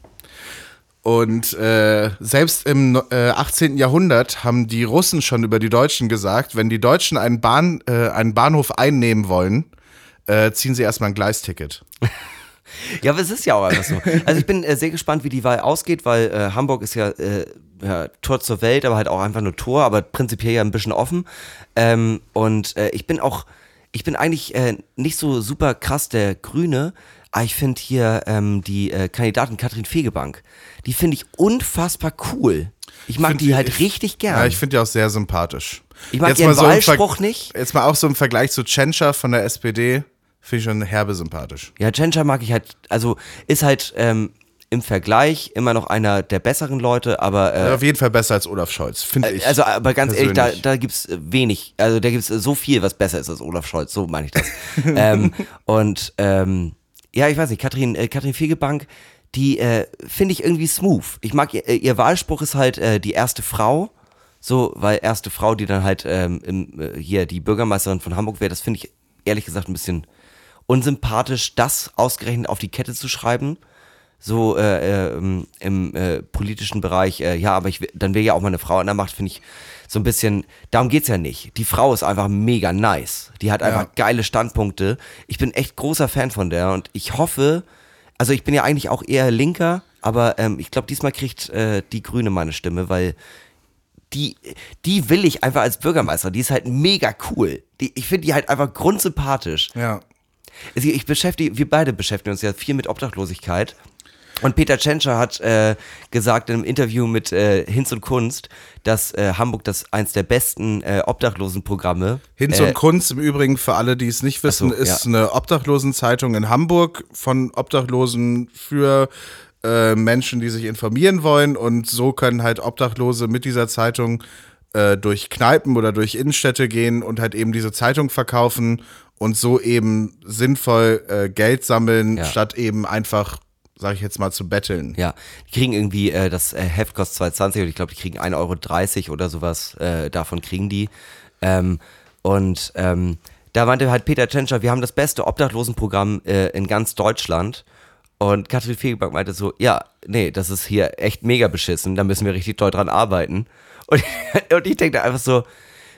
Und äh, selbst im äh, 18. Jahrhundert haben die Russen schon über die Deutschen gesagt, wenn die Deutschen einen, Bahn, äh, einen Bahnhof einnehmen wollen, äh, ziehen sie erstmal ein Gleisticket. [LAUGHS] Ja, aber es ist ja auch einfach so. Also ich bin äh, sehr gespannt, wie die Wahl ausgeht, weil äh, Hamburg ist ja, ja Tor zur Welt, aber halt auch einfach nur Tor, aber prinzipiell ja ein bisschen offen. Ähm, und ich bin auch, ich bin eigentlich nicht so super krass der Grüne, aber ich finde hier ähm, die äh, Kandidatin Katrin Fegebank, die finde ich unfassbar cool. Ich mag Find die halt ich- richtig gern. Ja, ich finde die auch sehr sympathisch. Ich mag Jetzt ihren mal so Wahlspruch nicht. Jetzt mal auch so im Vergleich zu Tschentscher von der SPD, finde ich schon herbe sympathisch. Ja, Tschentscher mag ich halt, also ist halt ähm, im Vergleich immer noch einer der besseren Leute, aber äh, Auf jeden Fall besser als Olaf Scholz, finde ich. Also, aber ganz ehrlich, da, persönlich. da gibt es wenig. Also, da gibt es so viel, was besser ist als Olaf Scholz. So meine ich das. [LAUGHS] ähm, und ähm, ja, ich weiß nicht, Katrin, äh, Katrin Fegebank, die äh, finde ich irgendwie smooth. Ich mag ihr, äh, ihr Wahlspruch ist halt äh, die erste Frau. So, weil erste Frau, die dann halt ähm, im, äh, hier die Bürgermeisterin von Hamburg wäre, das finde ich ehrlich gesagt ein bisschen unsympathisch, das ausgerechnet auf die Kette zu schreiben so äh, äh, im, äh, politischen Bereich, äh, ja, aber ich, dann wäre ja auch mal eine Frau an der Macht, finde ich so ein bisschen, darum geht's ja nicht. Die Frau ist einfach mega nice. Die hat einfach Ja. geile Standpunkte. Ich bin echt großer Fan von der und ich hoffe, also ich bin ja eigentlich auch eher linker, aber ähm, ich glaube, diesmal kriegt äh, die Grüne meine Stimme, weil die, die will ich einfach als Bürgermeister. Die ist halt mega cool. Die, ich finde die halt einfach grundsympathisch. ja. Also ich beschäftige, wir beide beschäftigen uns ja viel mit Obdachlosigkeit. Und Peter Tschentscher hat äh, gesagt in einem Interview mit äh, Hinz und Kunst, dass äh, Hamburg das eins der besten äh, Obdachlosenprogramme. Hinz äh, und Kunst im Übrigen, für alle, die es nicht wissen, so, ist ja. eine Obdachlosenzeitung in Hamburg von Obdachlosen für äh, Menschen, die sich informieren wollen. Und so können halt Obdachlose mit dieser Zeitung durch Kneipen oder durch Innenstädte gehen und halt eben diese Zeitung verkaufen und so eben sinnvoll Geld sammeln, Ja. statt eben einfach, sag ich jetzt mal, zu betteln. Ja, die kriegen irgendwie, äh, das äh, Heft kostet 2,20 und ich glaube, die kriegen 1,30 Euro oder sowas, äh, davon kriegen die. Ähm, und ähm, da meinte halt Peter Tschentscher, wir haben das beste Obdachlosenprogramm äh, in ganz Deutschland. Und Katrin Fegebank meinte so, ja, nee, das ist hier echt mega beschissen, da müssen wir richtig doll dran arbeiten. Und, [LAUGHS] und ich denke einfach so,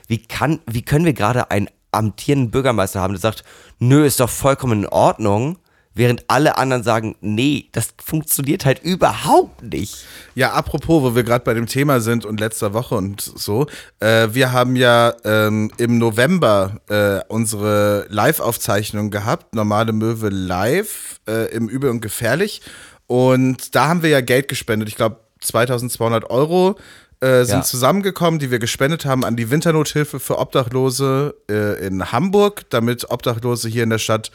wie, kann, wie können wir gerade einen amtierenden Bürgermeister haben, der sagt, nö, ist doch vollkommen in Ordnung, während alle anderen sagen, nee, das funktioniert halt überhaupt nicht. Ja, apropos, wo wir gerade bei dem Thema sind und letzter Woche und so, äh, wir haben ja ähm, im November äh, unsere Live-Aufzeichnung gehabt, Normale Möwe live äh, im Übel und Gefährlich. Und da haben wir ja Geld gespendet, ich glaube 2200 Euro äh, sind Ja. zusammengekommen, die wir gespendet haben an die Winternothilfe für Obdachlose äh, in Hamburg, damit Obdachlose hier in der Stadt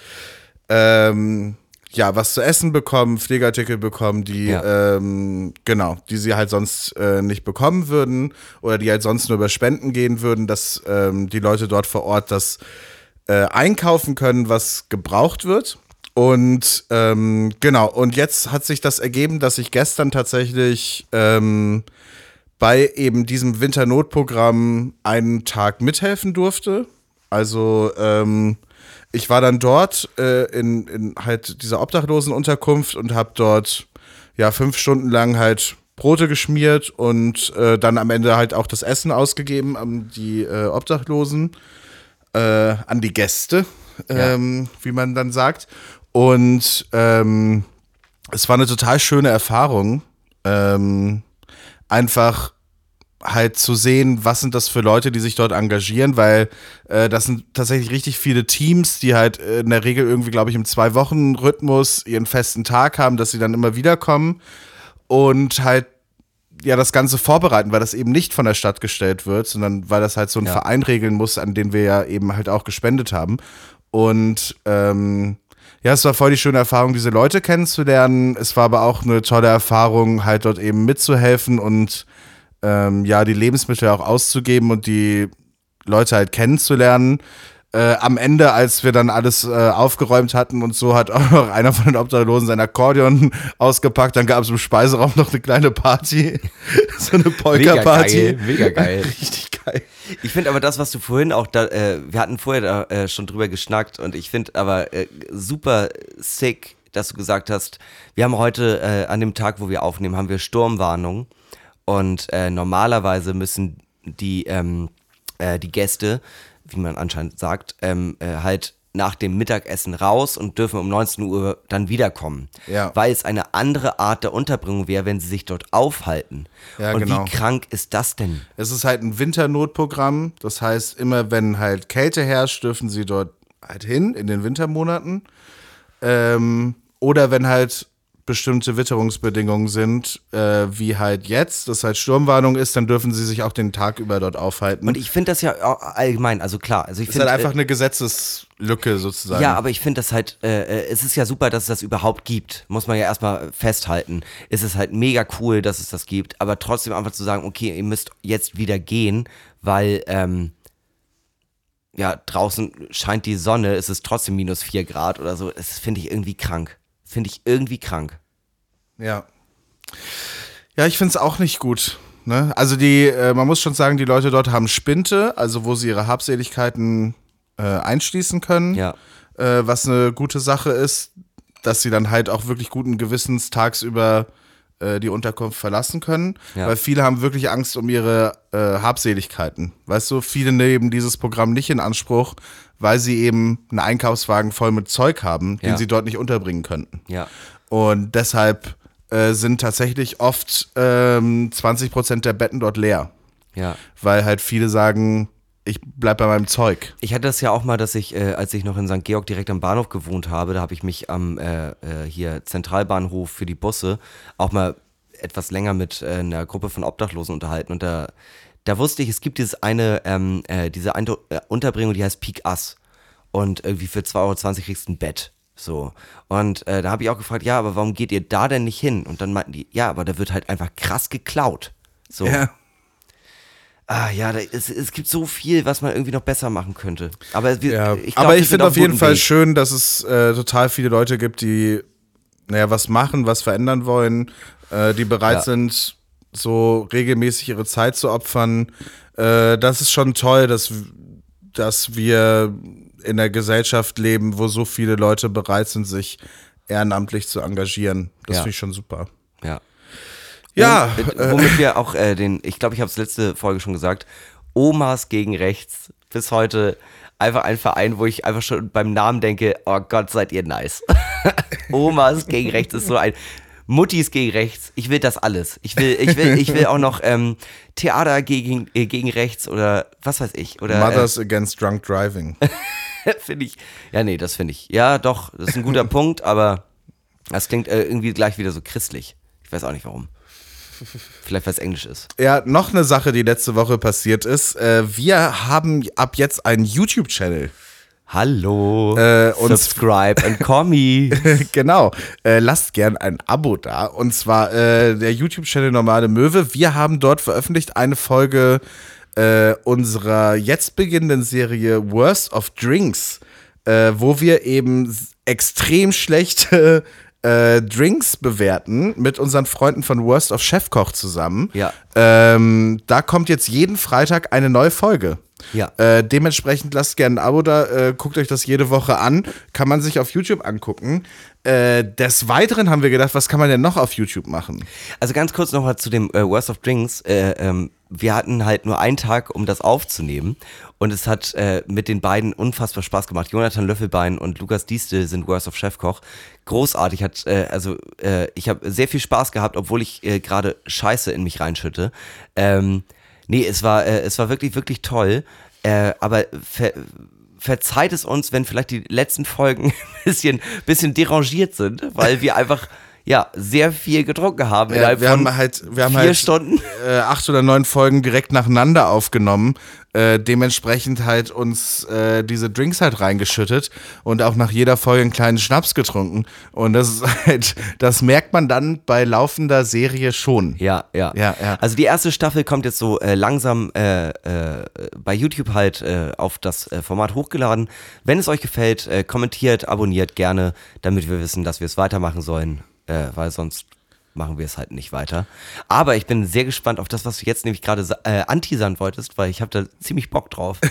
ähm, ja, was zu essen bekommen, Pflegeartikel bekommen, die, Ja. ähm, genau, die sie halt sonst äh, nicht bekommen würden oder die halt sonst nur über Spenden gehen würden, dass ähm, die Leute dort vor Ort das äh, einkaufen können, was gebraucht wird. Und ähm, genau, und jetzt hat sich das ergeben, dass ich gestern tatsächlich ähm, bei eben diesem Winternotprogramm einen Tag mithelfen durfte. Also ähm, ich war dann dort äh, in, in halt dieser Obdachlosenunterkunft und habe dort ja fünf Stunden lang halt Brote geschmiert und äh, dann am Ende halt auch das Essen ausgegeben an die äh, Obdachlosen, äh, an die Gäste, ähm, wie man dann sagt. Und ähm, es war eine total schöne Erfahrung. Ähm, einfach halt zu sehen, was sind das für Leute, die sich dort engagieren, weil äh, das sind tatsächlich richtig viele Teams, die halt äh, in der Regel irgendwie, glaube ich, im Zwei-Wochen-Rhythmus ihren festen Tag haben, dass sie dann immer wiederkommen und halt ja das Ganze vorbereiten, weil das eben nicht von der Stadt gestellt wird, sondern weil das halt so ein Ja. Verein regeln muss, an den wir ja eben halt auch gespendet haben. Und ähm, ja, es war voll die schöne Erfahrung, diese Leute kennenzulernen. Es war aber auch eine tolle Erfahrung, halt dort eben mitzuhelfen und ähm, ja, die Lebensmittel auch auszugeben und die Leute halt kennenzulernen. Äh, am Ende, als wir dann alles äh, aufgeräumt hatten und so, hat auch noch [LAUGHS] einer von den Obdachlosen sein Akkordeon [LAUGHS] ausgepackt. Dann gab es im Speiseraum noch eine kleine Party. [LAUGHS] so eine Polka-Party. mega geil. Richtig geil. Ich finde aber das, was du vorhin auch da, äh, wir hatten vorher da, äh, schon drüber geschnackt und ich finde aber äh, super sick, dass du gesagt hast, wir haben heute äh, an dem Tag, wo wir aufnehmen, haben wir Sturmwarnung und äh, normalerweise müssen die, ähm, äh, die Gäste, wie man anscheinend sagt, ähm, äh, halt nach dem Mittagessen raus und dürfen um 19 Uhr dann wiederkommen. Ja. Weil es eine andere Art der Unterbringung wäre, wenn sie sich dort aufhalten. Ja, und genau. wie krank ist das denn? Es ist halt ein Winternotprogramm. Das heißt, immer wenn halt Kälte herrscht, dürfen sie dort halt hin in den Wintermonaten. Ähm, oder wenn halt bestimmte Witterungsbedingungen sind, äh, wie halt jetzt, dass halt Sturmwarnung ist, dann dürfen sie sich auch den Tag über dort aufhalten. Und ich finde das ja allgemein, also klar, also ich ist halt finde einfach eine Gesetzeslücke sozusagen. ja, aber ich finde das halt, äh, äh, es ist ja super, dass es das überhaupt gibt, muss man ja erstmal festhalten. Es ist halt mega cool, dass es das gibt, aber trotzdem einfach zu sagen, okay, ihr müsst jetzt wieder gehen, weil ähm, ja draußen scheint die Sonne, es ist trotzdem minus vier Grad oder so. Das finde ich irgendwie krank, finde ich irgendwie krank. Ja. Ja, ich finde es auch nicht gut. Ne? Also die, äh, man muss schon sagen, die Leute dort haben Spinte, also wo sie ihre Habseligkeiten äh, einschließen können. Ja. Äh, was eine gute Sache ist, dass sie dann halt auch wirklich guten Gewissens tagsüber äh, die Unterkunft verlassen können. Ja. Weil viele haben wirklich Angst um ihre äh, Habseligkeiten. Weißt du, viele nehmen dieses Programm nicht in Anspruch, weil sie eben einen Einkaufswagen voll mit Zeug haben, den Ja. sie dort nicht unterbringen könnten. Ja. Und deshalb äh, sind tatsächlich oft ähm, 20% der Betten dort leer. Ja. Weil halt viele sagen, ich bleib bei meinem Zeug. Ich hatte das ja auch mal, dass ich, äh, als ich noch in St. Georg direkt am Bahnhof gewohnt habe, da habe ich mich am äh, äh, hier Zentralbahnhof für die Busse auch mal etwas länger mit äh, einer Gruppe von Obdachlosen unterhalten und da, da wusste ich, es gibt dieses eine, ähm, äh, diese eine äh, Unterbringung, die heißt Peak Ass und irgendwie für 2,20 Euro kriegst du ein Bett. So. Und äh, da habe ich auch gefragt, ja, aber warum geht ihr da denn nicht hin? Und dann meinten die, ja, aber da wird halt einfach krass geklaut. So. Ah ja, da, es, es gibt so viel, was man irgendwie noch besser machen könnte. Aber, wir, Ja, ich glaub, aber ich finde auf jeden Fall Weg. schön, dass es äh, total viele Leute gibt, die naja, was machen, was verändern wollen, äh, die bereit Ja. sind, so regelmäßig ihre Zeit zu opfern. Äh, das ist schon toll, dass, dass wir in einer Gesellschaft leben, wo so viele Leute bereit sind, sich ehrenamtlich zu engagieren. Das Ja. finde ich schon super. Ja. Ja, Womit, womit wir auch äh, den, ich glaube, ich habe es letzte Folge schon gesagt, Omas gegen Rechts. Bis heute einfach ein Verein, wo ich einfach schon beim Namen denke, oh Gott, seid ihr nice. [LAUGHS] Omas gegen Rechts ist so ein. Muttis gegen rechts, ich will das alles. Ich will, ich will, ich will auch noch ähm, Theater gegen, äh, gegen rechts oder was weiß ich. Oder, Mothers Against Drunk Driving. [LAUGHS] finde ich. Ja, nee, das finde ich. Ja, doch, das ist ein guter [LAUGHS] Punkt, aber das klingt äh, irgendwie gleich wieder so christlich. Ich weiß auch nicht warum. Vielleicht, weil es Englisch ist. Ja, noch eine Sache, die letzte Woche passiert ist. Äh, wir haben ab jetzt einen YouTube-Channel. Hallo. Äh, und- Subscribe and me. [LAUGHS] genau. Äh, lasst gern ein Abo da. Und zwar äh, der YouTube-Channel Normale Möwe. Wir haben dort veröffentlicht eine Folge äh, unserer jetzt beginnenden Serie Worst of Drinks, äh, wo wir eben extrem schlechte äh, Drinks bewerten mit unseren Freunden von Worst of Chefkoch zusammen. Ja. Ähm, da kommt jetzt jeden Freitag eine neue Folge. Ja. Äh, dementsprechend lasst gerne ein Abo da, äh, guckt euch das jede Woche an, kann man sich auf YouTube angucken. Äh, des Weiteren haben wir gedacht, was kann man denn noch auf YouTube machen? Also ganz kurz nochmal zu dem äh, Worst of Drinks. Äh, ähm, wir hatten halt nur einen Tag, um das aufzunehmen. Und es hat äh, mit den beiden unfassbar Spaß gemacht. Jonathan Löffelbein und Lukas Diestel sind Worst of Chefkoch. Großartig. Hat, also ich habe sehr viel Spaß gehabt, obwohl ich gerade Scheiße in mich reinschütte. Ähm, nee, es war, äh, es war wirklich, wirklich toll. Äh, aber ver verzeiht es uns, wenn vielleicht die letzten Folgen [LAUGHS] ein bisschen, bisschen derangiert sind, weil wir einfach ja sehr viel getrunken haben innerhalb wir haben halt, wir haben vier halt Stunden. Äh, acht oder neun Folgen direkt nacheinander aufgenommen. Äh, dementsprechend halt uns äh, diese Drinks halt reingeschüttet und auch nach jeder Folge einen kleinen Schnaps getrunken. Und das ist [LAUGHS] halt, das merkt man dann bei laufender Serie schon. Ja, ja, Ja, ja. Also die erste Staffel kommt jetzt so äh, langsam äh, äh, bei YouTube halt auf das Format hochgeladen. Wenn es euch gefällt, kommentiert, abonniert gerne, damit wir wissen, dass wir es weitermachen sollen, äh, weil sonst machen wir es halt nicht weiter. Aber ich bin sehr gespannt auf das, was du jetzt nämlich gerade äh, anteasern wolltest, weil ich habe da ziemlich Bock drauf. [LAUGHS]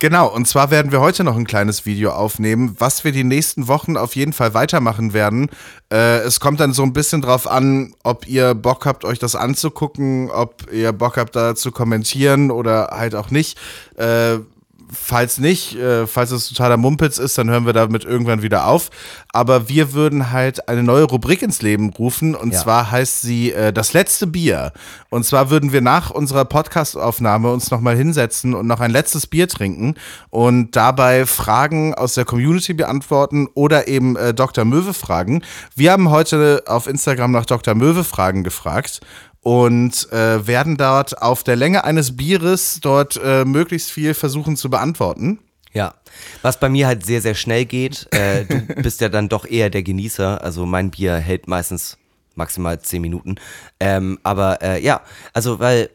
Genau, und zwar werden wir heute noch ein kleines Video aufnehmen, was wir die nächsten Wochen auf jeden Fall weitermachen werden. Äh, es kommt dann so ein bisschen drauf an, ob ihr Bock habt, euch das anzugucken, ob ihr Bock habt, da zu kommentieren oder halt auch nicht. Äh, Falls nicht, äh, falls es totaler Mumpitz ist, dann hören wir damit irgendwann wieder auf. Aber wir würden halt eine neue Rubrik ins Leben rufen und Ja. zwar heißt sie äh, Das letzte Bier. Und zwar würden wir nach unserer Podcast-Aufnahme uns nochmal hinsetzen und noch ein letztes Bier trinken und dabei Fragen aus der Community beantworten oder eben äh, Dr. Möwe fragen. Wir haben heute auf Instagram nach Dr. Möwe Fragen gefragt und äh, werden dort auf der Länge eines Bieres dort äh, möglichst viel versuchen zu beantworten. Ja, was bei mir halt sehr, sehr schnell geht. Äh, du [LAUGHS] bist ja dann doch eher der Genießer. Also mein Bier hält meistens maximal 10 Minuten. Ähm, aber äh, ja, also weil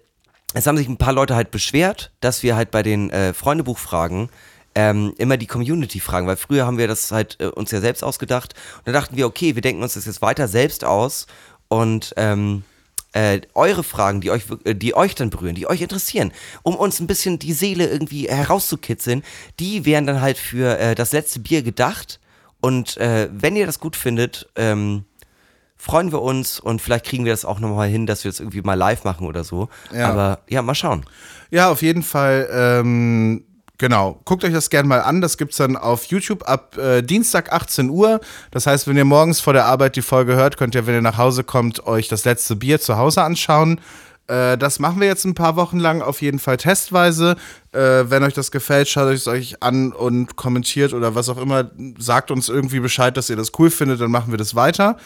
es haben sich ein paar Leute halt beschwert, dass wir halt bei den äh, Freundebuchfragen ähm, immer die Community fragen, weil früher haben wir das halt äh, uns ja selbst ausgedacht und dann dachten wir, okay, wir denken uns das jetzt weiter selbst aus und ähm, äh, eure Fragen, die euch, äh, die euch dann berühren, die euch interessieren, um uns ein bisschen die Seele irgendwie herauszukitzeln, die wären dann halt für äh, das letzte Bier gedacht. Und äh, wenn ihr das gut findet, ähm, freuen wir uns und vielleicht kriegen wir das auch nochmal hin, dass wir das irgendwie mal live machen oder so. Ja. Aber ja, mal schauen. Ja, auf jeden Fall. Ähm, genau. Guckt euch das gerne mal an. Das gibt's dann auf YouTube ab äh, Dienstag 18 Uhr. Das heißt, wenn ihr morgens vor der Arbeit die Folge hört, könnt ihr, wenn ihr nach Hause kommt, euch das letzte Bier zu Hause anschauen. Äh, das machen wir jetzt ein paar Wochen lang auf jeden Fall testweise. Äh, wenn euch das gefällt, schaut euch es euch an und kommentiert oder was auch immer. Sagt uns irgendwie Bescheid, dass ihr das cool findet, dann machen wir das weiter.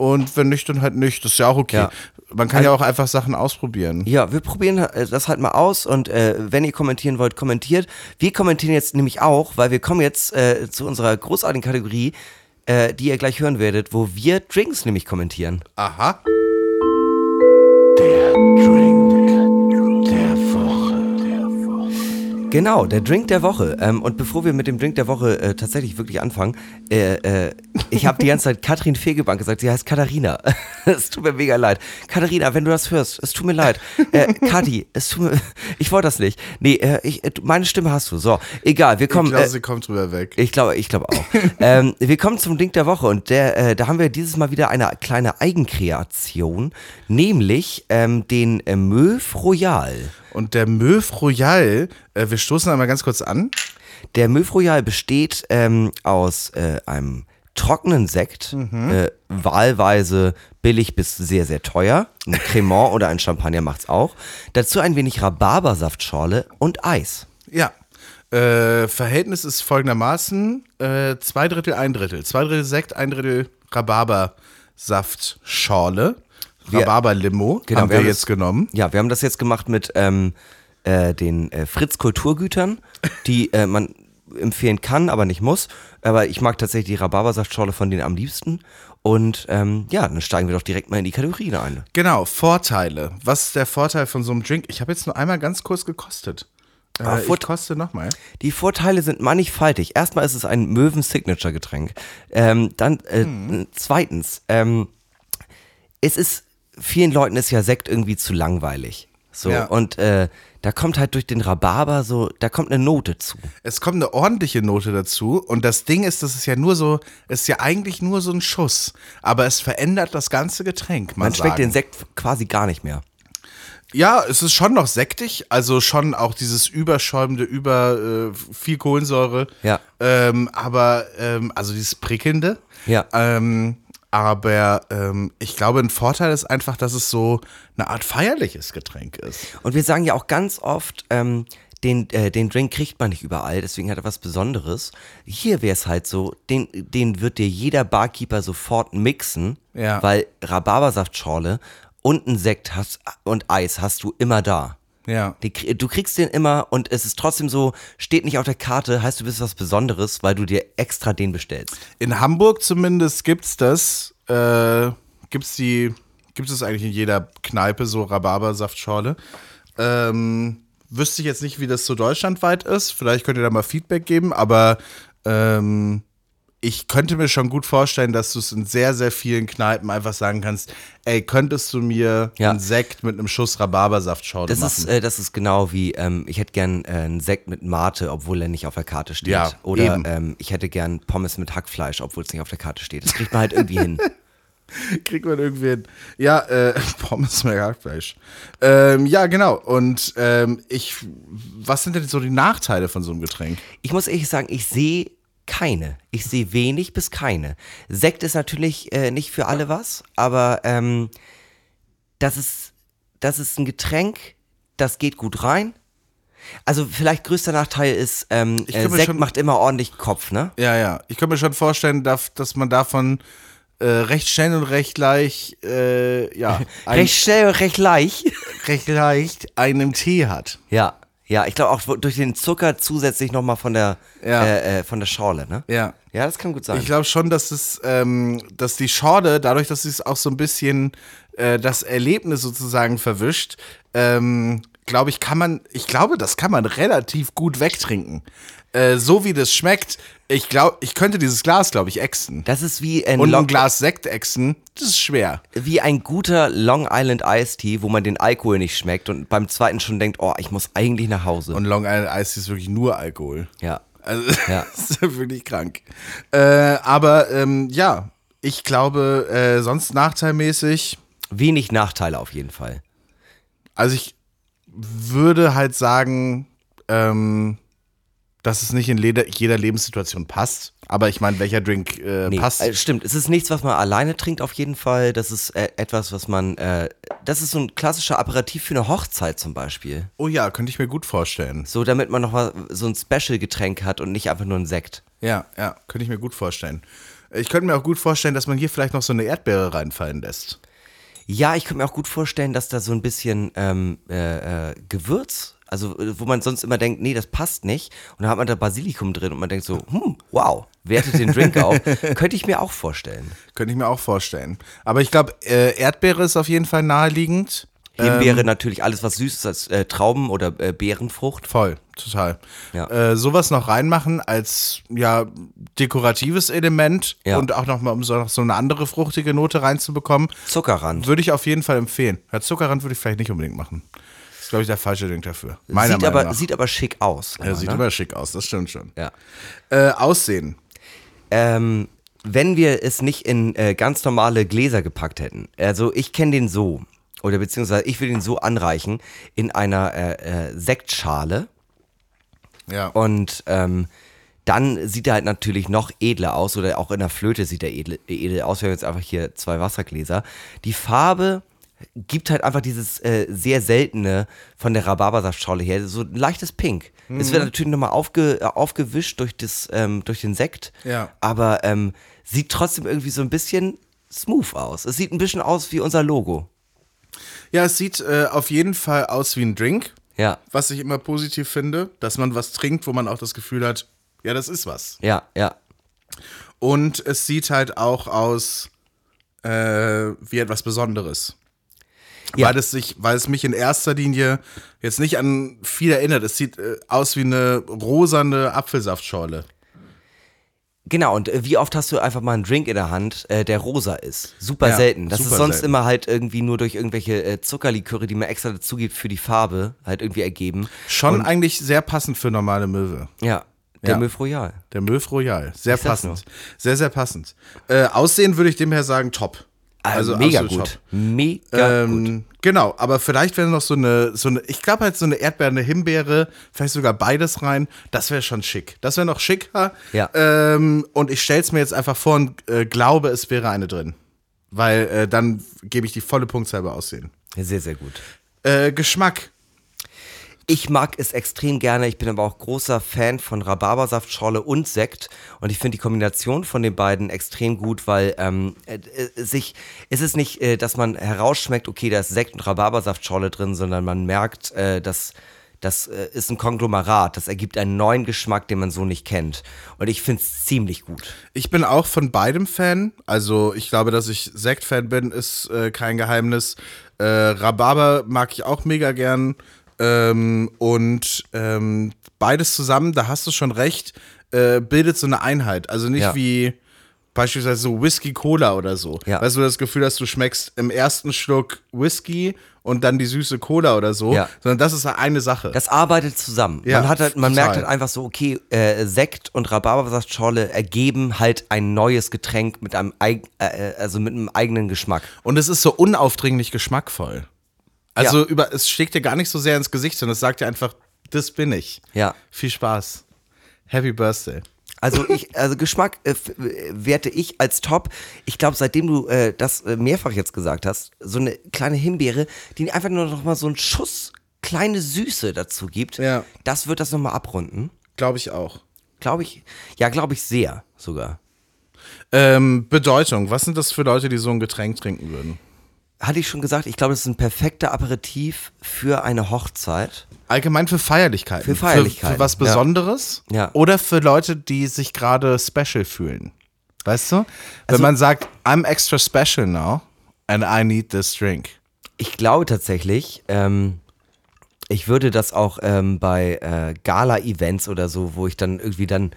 Und wenn nicht, dann halt nicht. Das ist ja auch okay. Ja. Man kann ja auch einfach Sachen ausprobieren. Ja, wir probieren äh, das halt mal aus und äh, wenn ihr kommentieren wollt, kommentiert. Wir kommentieren jetzt nämlich auch, weil wir kommen jetzt äh, zu unserer großartigen Kategorie, äh, die ihr gleich hören werdet, wo wir Drinks nämlich kommentieren. Aha. Der Drink Genau, der Drink der Woche. Ähm, und bevor wir mit dem Drink der Woche äh, tatsächlich wirklich anfangen, äh, äh, ich habe die ganze Zeit [LAUGHS] Katrin Fegebank gesagt, sie heißt Katharina. [LAUGHS] es tut mir mega leid. Katharina, wenn du das hörst, es tut mir leid. Äh, Kati, es tut mir, [LAUGHS] ich wollte das nicht. Nee, äh, ich, äh, meine Stimme hast du. So, egal, wir kommen. ich glaube, äh, sie kommt drüber weg. ich glaube, ich glaube auch. ähm, wir kommen zum Drink der Woche und der, da haben wir dieses Mal wieder eine kleine Eigenkreation, nämlich ähm, den Möw Royal. Und der Möw Royal, äh, wir stoßen einmal ganz kurz an. Der Möw Royal besteht ähm, aus äh, einem trockenen Sekt, äh, wahlweise billig bis sehr, sehr teuer. Ein Cremant oder ein Champagner macht's auch. Dazu ein wenig Rhabarbersaftschorle und Eis. Ja. Äh, Verhältnis ist folgendermaßen: äh, zwei Drittel, ein Drittel. Zwei Drittel Sekt, ein Drittel Rhabarbersaftschorle. Rhabarberlimo Genau, haben wir wir haben jetzt das- genommen. Ja, wir haben das jetzt gemacht mit ähm, äh, den äh, Fritz Kulturgütern, die äh, man empfehlen kann, aber nicht muss. Aber ich mag tatsächlich die Rhabarbersaftschorle von denen am liebsten. Und ähm, ja, dann steigen wir doch direkt mal in die Kategorien ein. Genau, Vorteile. Was ist der Vorteil von so einem Drink? Ich habe jetzt nur einmal ganz kurz gekostet. Ah, Äh, ich Vort- koste nochmal. Die Vorteile sind mannigfaltig. Erstmal ist es ein Möwen-Signature-Getränk. Ähm, dann äh, zweitens, ähm, es ist vielen Leuten ist ja Sekt irgendwie zu langweilig. So Ja. und äh, da kommt halt durch den Rhabarber so, da kommt eine Note zu. Es kommt eine ordentliche Note dazu und das Ding ist, das ist ja nur so, es ist ja eigentlich nur so ein Schuss, aber es verändert das ganze Getränk. Man schmeckt den Sekt quasi gar nicht mehr. Ja, es ist schon noch sektig, also schon auch dieses überschäumende, über äh, viel Kohlensäure. Ja. Ähm, aber, ähm, also dieses prickelnde. Ja. Ähm, aber ähm, ich glaube, ein Vorteil ist einfach, dass es so eine Art feierliches Getränk ist. Und wir sagen ja auch ganz oft, ähm, den, äh, den Drink kriegt man nicht überall, deswegen hat er was Besonderes. Hier wäre es halt so, den, den wird dir jeder Barkeeper sofort mixen, Ja. weil Rhabarbersaftschorle und ein Sekt hast, und Eis hast du immer da. Ja. Die, du kriegst den immer und es ist trotzdem so, steht nicht auf der Karte, heißt du bist was Besonderes, weil du dir extra den bestellst. In Hamburg zumindest gibt's das. Äh, gibt's die, gibt es eigentlich in jeder Kneipe so Rhabarbersaftschorle. Ähm, wüsste ich jetzt nicht, wie das so deutschlandweit ist. Vielleicht könnt ihr da mal Feedback geben, aber ähm, ich könnte mir schon gut vorstellen, dass du es in sehr, sehr vielen Kneipen einfach sagen kannst, ey, könntest du mir Ja. einen Sekt mit einem Schuss Rhabarbersaftschorle Das machen? ist, äh, das ist genau wie, ähm, ich hätte gern äh, einen Sekt mit Mate, obwohl er nicht auf der Karte steht. Ja, Oder eben. ähm, ich hätte gern Pommes mit Hackfleisch, obwohl es nicht auf der Karte steht. Das kriegt man halt irgendwie hin. [LAUGHS] Kriegt man irgendwie hin. Ja, äh, [LAUGHS] Pommes mit Hackfleisch. Ähm, ja, genau. Und ähm, ich, was sind denn so die Nachteile von so einem Getränk? Ich muss ehrlich sagen, ich sehe keine. Ich sehe wenig bis keine. Sekt ist natürlich äh, nicht für alle was, aber ähm, das, ist, das ist ein Getränk, das geht gut rein. Also vielleicht größter Nachteil ist, ähm, Ich äh, Sekt schon- macht immer ordentlich Kopf, ne? Ja, ja. Ich kann mir schon vorstellen, dass, dass man davon äh, recht schnell und recht leicht, äh, ja, [LAUGHS] Recht schnell und recht leicht. recht leicht einen Tee hat. Ja, ja, ich glaube auch durch den Zucker zusätzlich nochmal von der Ja. äh, äh, von der Schorle, ne? Ja. Ja, das kann gut sein. Ich glaube schon, dass es, ähm, dass die Schorle, dadurch, dass es auch so ein bisschen äh, das Erlebnis sozusagen verwischt, ähm, glaube ich, kann man, ich glaube, das kann man relativ gut wegtrinken. Äh, so wie das schmeckt, ich glaube, ich könnte dieses Glas, glaube ich, exen. das ist wie ein, Und Long, ein Glas Sekt exen, das ist schwer. wie ein guter Long Island Iced Tea, wo man den Alkohol nicht schmeckt und beim zweiten schon denkt, oh, ich muss eigentlich nach Hause. Und Long Island Ice ist wirklich nur Alkohol. ja. Also, [LAUGHS] Ja. das ist wirklich krank. Äh, aber ähm, ja, ich glaube, äh, sonst nachteilmäßig, Wenig Nachteile auf jeden Fall. also ich würde halt sagen, ähm, dass es nicht in jeder, Lebenssituation passt. Aber ich meine, welcher Drink äh, Nee, passt? äh, stimmt. Es ist nichts, was man alleine trinkt auf jeden Fall. Das ist äh, etwas, was man, äh, das ist so ein klassischer Aperitif für eine Hochzeit zum Beispiel. oh ja, könnte ich mir gut vorstellen. So, damit man noch mal so ein Special-Getränk hat und nicht einfach nur ein Sekt. Ja, ja, könnte ich mir gut vorstellen. Ich könnte mir auch gut vorstellen, dass man hier vielleicht noch so eine Erdbeere reinfallen lässt. Ja, ich könnte mir auch gut vorstellen, dass da so ein bisschen ähm, äh, äh, Gewürz, also äh, wo man sonst immer denkt, nee, das passt nicht. Und dann hat man da Basilikum drin und man denkt so, hm, wow, wertet den Drink auf. [LAUGHS] könnte ich mir auch vorstellen. Könnte ich mir auch vorstellen. Aber ich glaube, äh, Erdbeere ist auf jeden Fall naheliegend. Himbeere natürlich alles, was süß ist, als äh, Trauben oder äh, Beerenfrucht. Voll, total. Ja. Äh, sowas noch reinmachen als ja dekoratives Element Ja. und auch noch mal um so, noch so eine andere fruchtige Note reinzubekommen, Zuckerrand. würde ich auf jeden Fall empfehlen. Ja, Zuckerrand würde ich vielleicht nicht unbedingt machen. Glaube ich, der falsche Drink dafür. Meiner Sieht Meinung aber, nach. sieht aber schick aus. ja, sieht ne? immer schick aus, das stimmt schon. ja. Äh, Aussehen. Ähm, wenn wir es nicht in äh, ganz normale Gläser gepackt hätten. Also ich kenne den so. Oder beziehungsweise ich will den so anreichen in einer äh, äh, Sektschale. Ja. Und ähm, dann sieht er halt natürlich noch edler aus oder auch in der Flöte sieht er edel, edel aus. Wir haben jetzt einfach hier zwei Wassergläser. Die Farbe gibt halt einfach dieses äh, sehr seltene von der Rhabarbersaftschorle her, so ein leichtes Pink. Es wird natürlich nochmal aufge, äh, aufgewischt durch, das, ähm, durch den Sekt, Ja. aber ähm, sieht trotzdem irgendwie so ein bisschen smooth aus. Es sieht ein bisschen aus wie unser Logo. ja, es sieht äh, auf jeden Fall aus wie ein Drink. Ja. Was ich immer positiv finde, dass man was trinkt, wo man auch das Gefühl hat, Ja, das ist was. Ja, ja. Und es sieht halt auch aus äh, wie etwas Besonderes. Ja. Weil, es sich, weil es mich in erster Linie jetzt nicht an viel erinnert. Es sieht äh, aus wie eine rosane Apfelsaftschorle. Genau, und äh, wie oft hast du einfach mal einen Drink in der Hand, äh, der rosa ist? Super Ja, selten. Das super ist sonst selten. immer halt irgendwie nur durch irgendwelche äh, Zuckerliköre, die man extra dazu gibt für die Farbe, halt irgendwie ergeben. Schon eigentlich sehr passend für normale Möwe. Ja, der Ja. Möw Royal. Der Möw Royal. Sehr Ich passend. Sehr, sehr passend. Äh, Aussehen würde ich dem her sagen, top. Also mega absolut gut. Mega gut. Ähm, genau, aber vielleicht wäre noch so eine, so eine, ich glaube halt so eine Erdbeere, eine Himbeere, vielleicht sogar beides rein. Das wäre schon schick. Das wäre noch schicker. Ja. Ähm, und ich stelle es mir jetzt einfach vor und äh, glaube, es wäre eine drin. Weil äh, dann gebe ich die volle Punktzahl bei Aussehen. Sehr, sehr gut. Äh, Geschmack. Ich mag es extrem gerne. Ich bin aber auch großer Fan von Rhabarbersaftschorle und Sekt. Und ich finde die Kombination von den beiden extrem gut, weil ähm, äh, äh, sich, es ist nicht, äh, dass man herausschmeckt, okay, da ist Sekt und Rhabarbersaftschorle drin, sondern man merkt, äh, dass das äh, ist ein Konglomerat. Das ergibt einen neuen Geschmack, den man so nicht kennt. Und ich finde es ziemlich gut. Ich bin auch von beidem Fan. Also ich glaube, dass ich Sekt-Fan bin, ist äh, kein Geheimnis. Äh, Rhabarber mag ich auch mega gern. Ähm, und ähm, beides zusammen, da hast du schon recht, äh, bildet so eine Einheit. Also nicht Ja. wie beispielsweise so Whisky Cola oder so. Ja. Weißt du, das Gefühl, dass du schmeckst im ersten Schluck Whisky und dann die süße Cola oder so, Ja. sondern das ist eine Sache. Das arbeitet zusammen. Ja, man hat halt, man total. merkt halt einfach so, okay, äh, Sekt und Rhabarbersaftschorle ergeben halt ein neues Getränk mit einem, eig äh, also mit einem eigenen Geschmack. Und es ist so unaufdringlich geschmackvoll. Also Ja. über, es schlägt dir gar nicht so sehr ins Gesicht, sondern es sagt dir einfach, das bin ich. Ja. Viel Spaß. Happy Birthday. Also ich, also Geschmack äh, äh, werte ich als top. Ich glaube, seitdem du äh, das äh, mehrfach jetzt gesagt hast, so eine kleine Himbeere, die einfach nur noch mal so einen Schuss kleine Süße dazu gibt, Ja. das wird das noch mal abrunden. Glaube ich auch. Glaube ich. Ja, glaube ich sehr sogar. Ähm, Bedeutung. Was sind das für Leute, die so ein Getränk trinken würden? Hatte ich schon gesagt, ich glaube, das ist ein perfekter Aperitif für eine Hochzeit. Allgemein für Feierlichkeiten. Für Feierlichkeiten, Für, für was ja. Besonderes. Ja. Oder für Leute, die sich gerade special fühlen. Weißt du? Wenn Also- man sagt, I'm extra special now and I need this drink. Ich glaube tatsächlich, ähm, ich würde das auch ähm, bei äh, Gala-Events oder so, wo ich dann irgendwie dann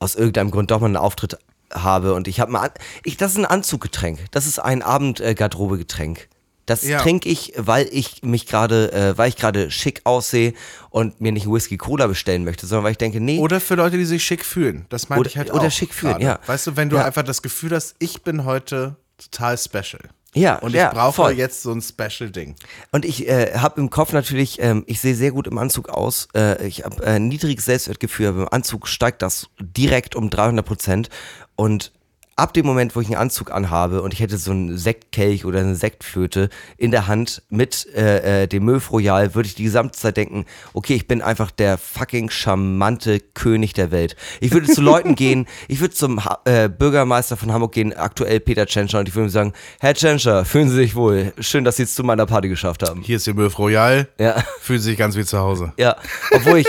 aus irgendeinem Grund doch mal einen Auftritt habe und ich habe mal, ich, das ist ein Anzuggetränk, das ist ein Abend-Garderobe-Getränk. Das Ja. trinke ich, weil ich mich gerade, äh, weil ich gerade schick aussehe und mir nicht Whisky Cola bestellen möchte, sondern weil ich denke, nee, Oder für Leute, die sich schick fühlen. Das meine Oder- ich halt oder auch schick fühlen, gerade. ja. Weißt du, wenn du Ja. einfach das Gefühl hast, ich bin heute total special. Ja, Und ich ja, brauche voll. jetzt so ein Special-Ding. Und ich äh, habe im Kopf natürlich, ähm, ich sehe sehr gut im Anzug aus. Äh, ich habe äh, niedriges Selbstwertgefühl, aber im Anzug steigt das direkt um 300 Prozent. Und ab dem Moment, wo ich einen Anzug anhabe und ich hätte so einen Sektkelch oder eine Sektflöte in der Hand mit äh, äh, dem Möw Royal, würde ich die gesamte Zeit denken, okay, ich bin einfach der fucking charmante König der Welt. Ich würde zu Leuten [LAUGHS] gehen, ich würde zum ha äh, Bürgermeister von Hamburg gehen, aktuell Peter Tschentscher, und ich würde ihm sagen, Herr Tschentscher, fühlen Sie sich wohl. Schön, dass Sie es zu meiner Party geschafft haben. Hier ist der Möw Royal. Ja. Fühlt sich ganz wie zu Hause. Ja, obwohl ich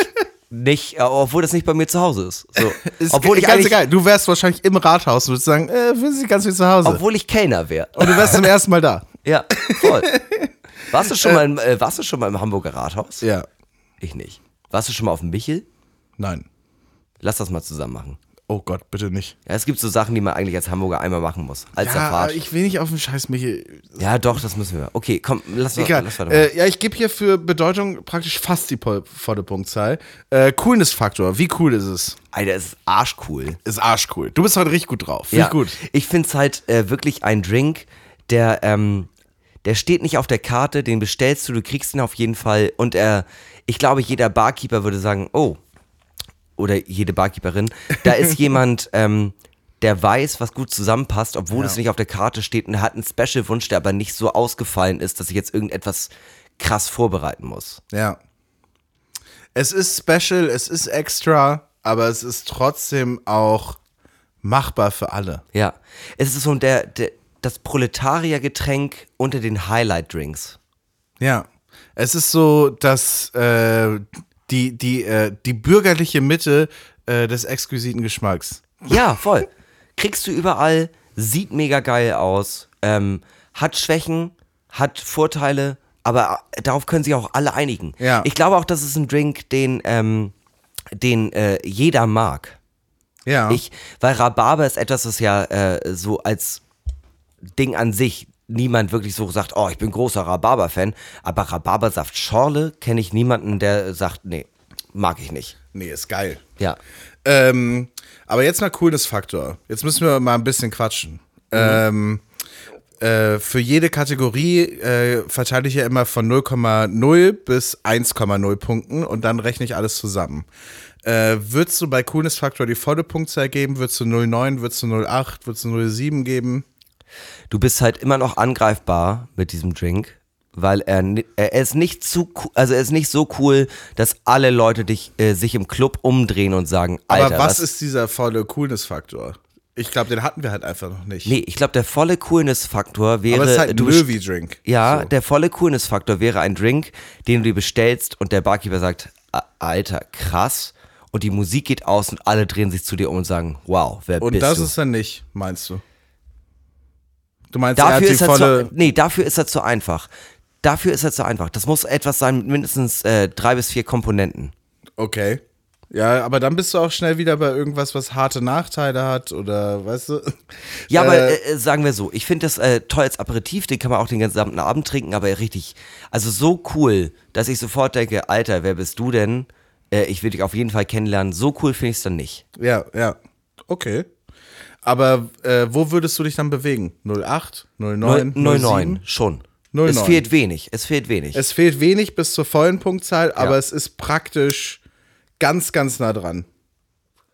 nicht, äh, obwohl das nicht bei mir zu Hause ist. So. [LAUGHS] Ist obwohl ich ganz egal. Du wärst wahrscheinlich im Rathaus und würdest sagen, äh, fühlen sich ganz wie zu Hause. obwohl ich Kellner wäre. und du wärst zum [LAUGHS] ersten Mal da. Ja, voll. [LAUGHS] Warst du schon mal, im, äh, warst du schon mal im Hamburger Rathaus? Ja. Ich nicht. Warst du schon mal auf dem Michel? Nein. Lass das mal zusammen machen. Oh Gott, bitte nicht. Ja, es gibt so Sachen, die man eigentlich als Hamburger einmal machen muss. Als Ja, Fahrt. aber ich will nicht auf den Scheiß Michel. ja, doch, das müssen wir. Okay, komm, lass, mal- Egal. lass weitermachen. Äh, ja, ich gebe hier für Bedeutung praktisch fast die volle Punktzahl. Äh, Coolness-Faktor. Wie cool ist es? Alter, es ist arschcool. Ist arschcool. Du bist heute richtig gut drauf. Ja, ich gut. Ich finde es halt äh, wirklich ein Drink, der, ähm, der steht nicht auf der Karte, den bestellst du, du kriegst ihn auf jeden Fall und er, ich glaube, jeder Barkeeper würde sagen, oh, oder jede Barkeeperin, da ist [LAUGHS] jemand, ähm, der weiß, was gut zusammenpasst, obwohl Ja. es nicht auf der Karte steht und hat einen Special-Wunsch, der aber nicht so ausgefallen ist, dass ich jetzt irgendetwas krass vorbereiten muss. Ja. Es ist special, es ist extra, aber es ist trotzdem auch machbar für alle. Ja, es ist so der, der, das Proletariergetränk unter den Highlight-Drinks. Ja. Es ist so, dass äh, die, die, äh, die bürgerliche Mitte äh, des exquisiten Geschmacks. Ja, voll. Kriegst du überall, sieht mega geil aus, ähm, hat Schwächen, hat Vorteile, aber äh, darauf können sich auch alle einigen. Ja. Ich glaube auch, das ist ein Drink, den, ähm, den äh, jeder mag. Ja. Ich, weil Rhabarber ist etwas, das ja äh, so als Ding an sich niemand wirklich so sagt, oh, ich bin großer Rhabarber-Fan, aber Rhabarbersaft Schorle kenne ich niemanden, der sagt, nee, mag ich nicht. nee, ist geil. Ja. Ähm, aber jetzt mal Coolness-Faktor. Jetzt müssen wir mal ein bisschen quatschen. Ähm, äh, für jede Kategorie äh, verteile ich ja immer von 0,0 bis 1,0 Punkten und dann rechne ich alles zusammen. Äh, würdest du bei Coolness-Faktor die volle Punktzahl geben? Würdest du 0,9, würdest du 0,8, würdest du 0,7 geben? Du bist halt immer noch angreifbar mit diesem Drink, weil er, er ist nicht zu, also er ist nicht so cool, dass alle Leute dich, äh, sich im Club umdrehen und sagen, Alter, Aber was das- ist dieser volle Coolness-Faktor? Ich glaube, den hatten wir halt einfach noch nicht. Nee, ich glaube, der volle Coolness-Faktor wäre. Aber es ist halt ein Löwy-Drink. Ja, So. der volle Coolness-Faktor wäre ein Drink, den du dir bestellst und der Barkeeper sagt, "A- Alter, krass. Und die Musik geht aus und alle drehen sich zu dir um und sagen, wow, wer Und bist das du? ist dann nicht, meinst du? Du meinst, dafür ist er zu, nee, dafür ist er zu einfach. Dafür ist er zu einfach. Das muss etwas sein mit mindestens äh, drei bis vier Komponenten. Okay. Ja, aber dann bist du auch schnell wieder bei irgendwas, was harte Nachteile hat oder weißt du? [LAUGHS] Ja, aber Äh, äh, sagen wir so, ich finde das äh, toll als Aperitif, den kann man auch den gesamten Abend trinken, aber richtig, also so cool, dass ich sofort denke, Alter, wer bist du denn? Äh, ich will dich auf jeden Fall kennenlernen. So cool finde ich es dann nicht. Ja, ja. Okay. Aber äh, wo würdest du dich dann bewegen? 08, 09, 09, 07? schon. 09. Es fehlt wenig, es fehlt wenig. Es fehlt wenig bis zur vollen Punktzahl, aber Ja. es ist praktisch ganz, ganz nah dran.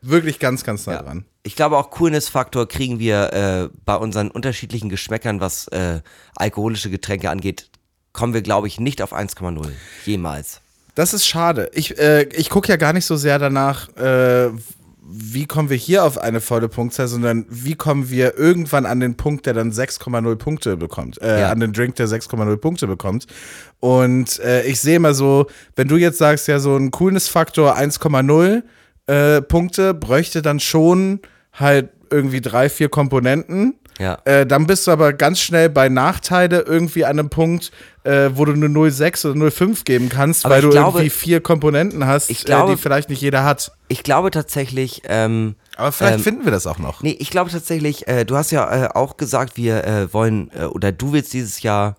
Wirklich ganz, ganz nah Ja. dran. Ich glaube auch Coolness-Faktor kriegen wir äh, bei unseren unterschiedlichen Geschmäckern, was äh, alkoholische Getränke angeht, kommen wir, glaube ich, nicht auf 1,0. Jemals. Das ist schade. Ich, äh, ich gucke ja gar nicht so sehr danach, äh, wie kommen wir hier auf eine volle Punktzahl, sondern wie kommen wir irgendwann an den Punkt, der dann 6,0 Punkte bekommt, äh, Ja. an den Drink, der 6,0 Punkte bekommt. Und äh, ich sehe immer so, wenn du jetzt sagst, ja, so ein Coolness-Faktor 1,0 äh, Punkte bräuchte dann schon halt irgendwie drei, vier Komponenten. Ja. Äh, dann bist du aber ganz schnell bei Nachteile irgendwie an einem Punkt, äh, wo du eine 0,6 oder 0,5 geben kannst, Aber weil du glaube- irgendwie vier Komponenten hast, Ich glaube- äh, die vielleicht nicht jeder hat. Ich glaube tatsächlich, ähm, Aber vielleicht Ähm, finden wir das auch noch. Nee, ich glaube tatsächlich, äh, du hast ja äh, auch gesagt, wir äh, wollen, äh, oder du willst dieses Jahr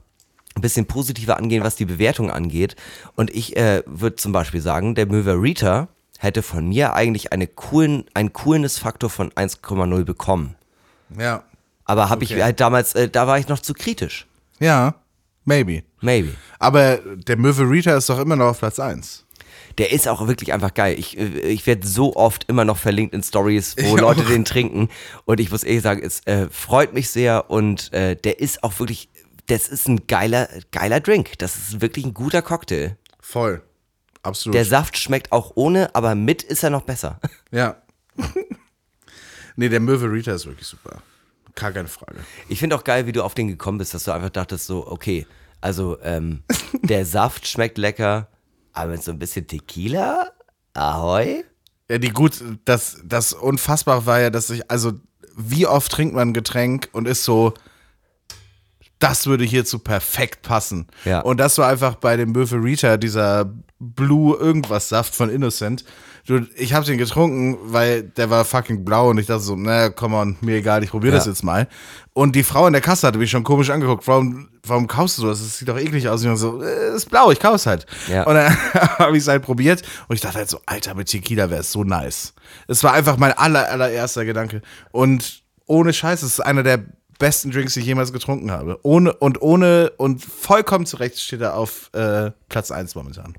ein bisschen positiver angehen, was die Bewertung angeht. Und ich äh, würde zum Beispiel sagen, der Möwer Rita hätte von mir eigentlich eine coolen, einen Coolness-Faktor von 1,0 bekommen. Ja. Aber habe ich Okay. halt damals, äh, da war ich noch zu kritisch. Ja, maybe. Maybe. Aber der Möwe Rita ist doch immer noch auf Platz 1. Der ist auch wirklich einfach geil. Ich, äh, ich werde so oft immer noch verlinkt in Stories, wo [LAUGHS] Ich Leute auch. den trinken. Und ich muss ehrlich sagen, es äh, freut mich sehr und äh, der ist auch wirklich, das ist ein geiler, geiler Drink. Das ist wirklich ein guter Cocktail. Voll. Absolut. Der Saft schmeckt auch ohne, aber mit ist er noch besser. [LAUGHS] ja. nee, der Möwe Rita ist wirklich super. Gar keine Frage. Ich finde auch geil, wie du auf den gekommen bist, dass du einfach dachtest so, okay, also ähm, [LAUGHS] der Saft schmeckt lecker, aber mit so ein bisschen Tequila, Ahoi. Ja, die gut, das, das Unfassbare war ja, dass ich, also, wie oft trinkt man ein Getränk und ist so, das würde hierzu perfekt passen. Ja. Und das war einfach bei dem Möwe Rita, dieser Blue irgendwas Saft von Innocent. Du, ich habe den getrunken, weil der war fucking blau und ich dachte so, na, komm on, mir egal, ich probiere das Ja. jetzt mal. Und die Frau in der Kasse hatte mich schon komisch angeguckt. Warum, warum kaufst du das? Das sieht doch eklig aus. Und ich so, äh, ist blau, ich kauf's halt. Ja. Und dann [LAUGHS] habe ich es halt probiert und ich dachte halt so, Alter, mit Tequila wäre es so nice. Es war einfach mein aller, allererster Gedanke. Und ohne Scheiß, es ist einer der besten Drinks, die ich jemals getrunken habe. Ohne und ohne und vollkommen zurecht steht er auf äh, Platz 1 momentan.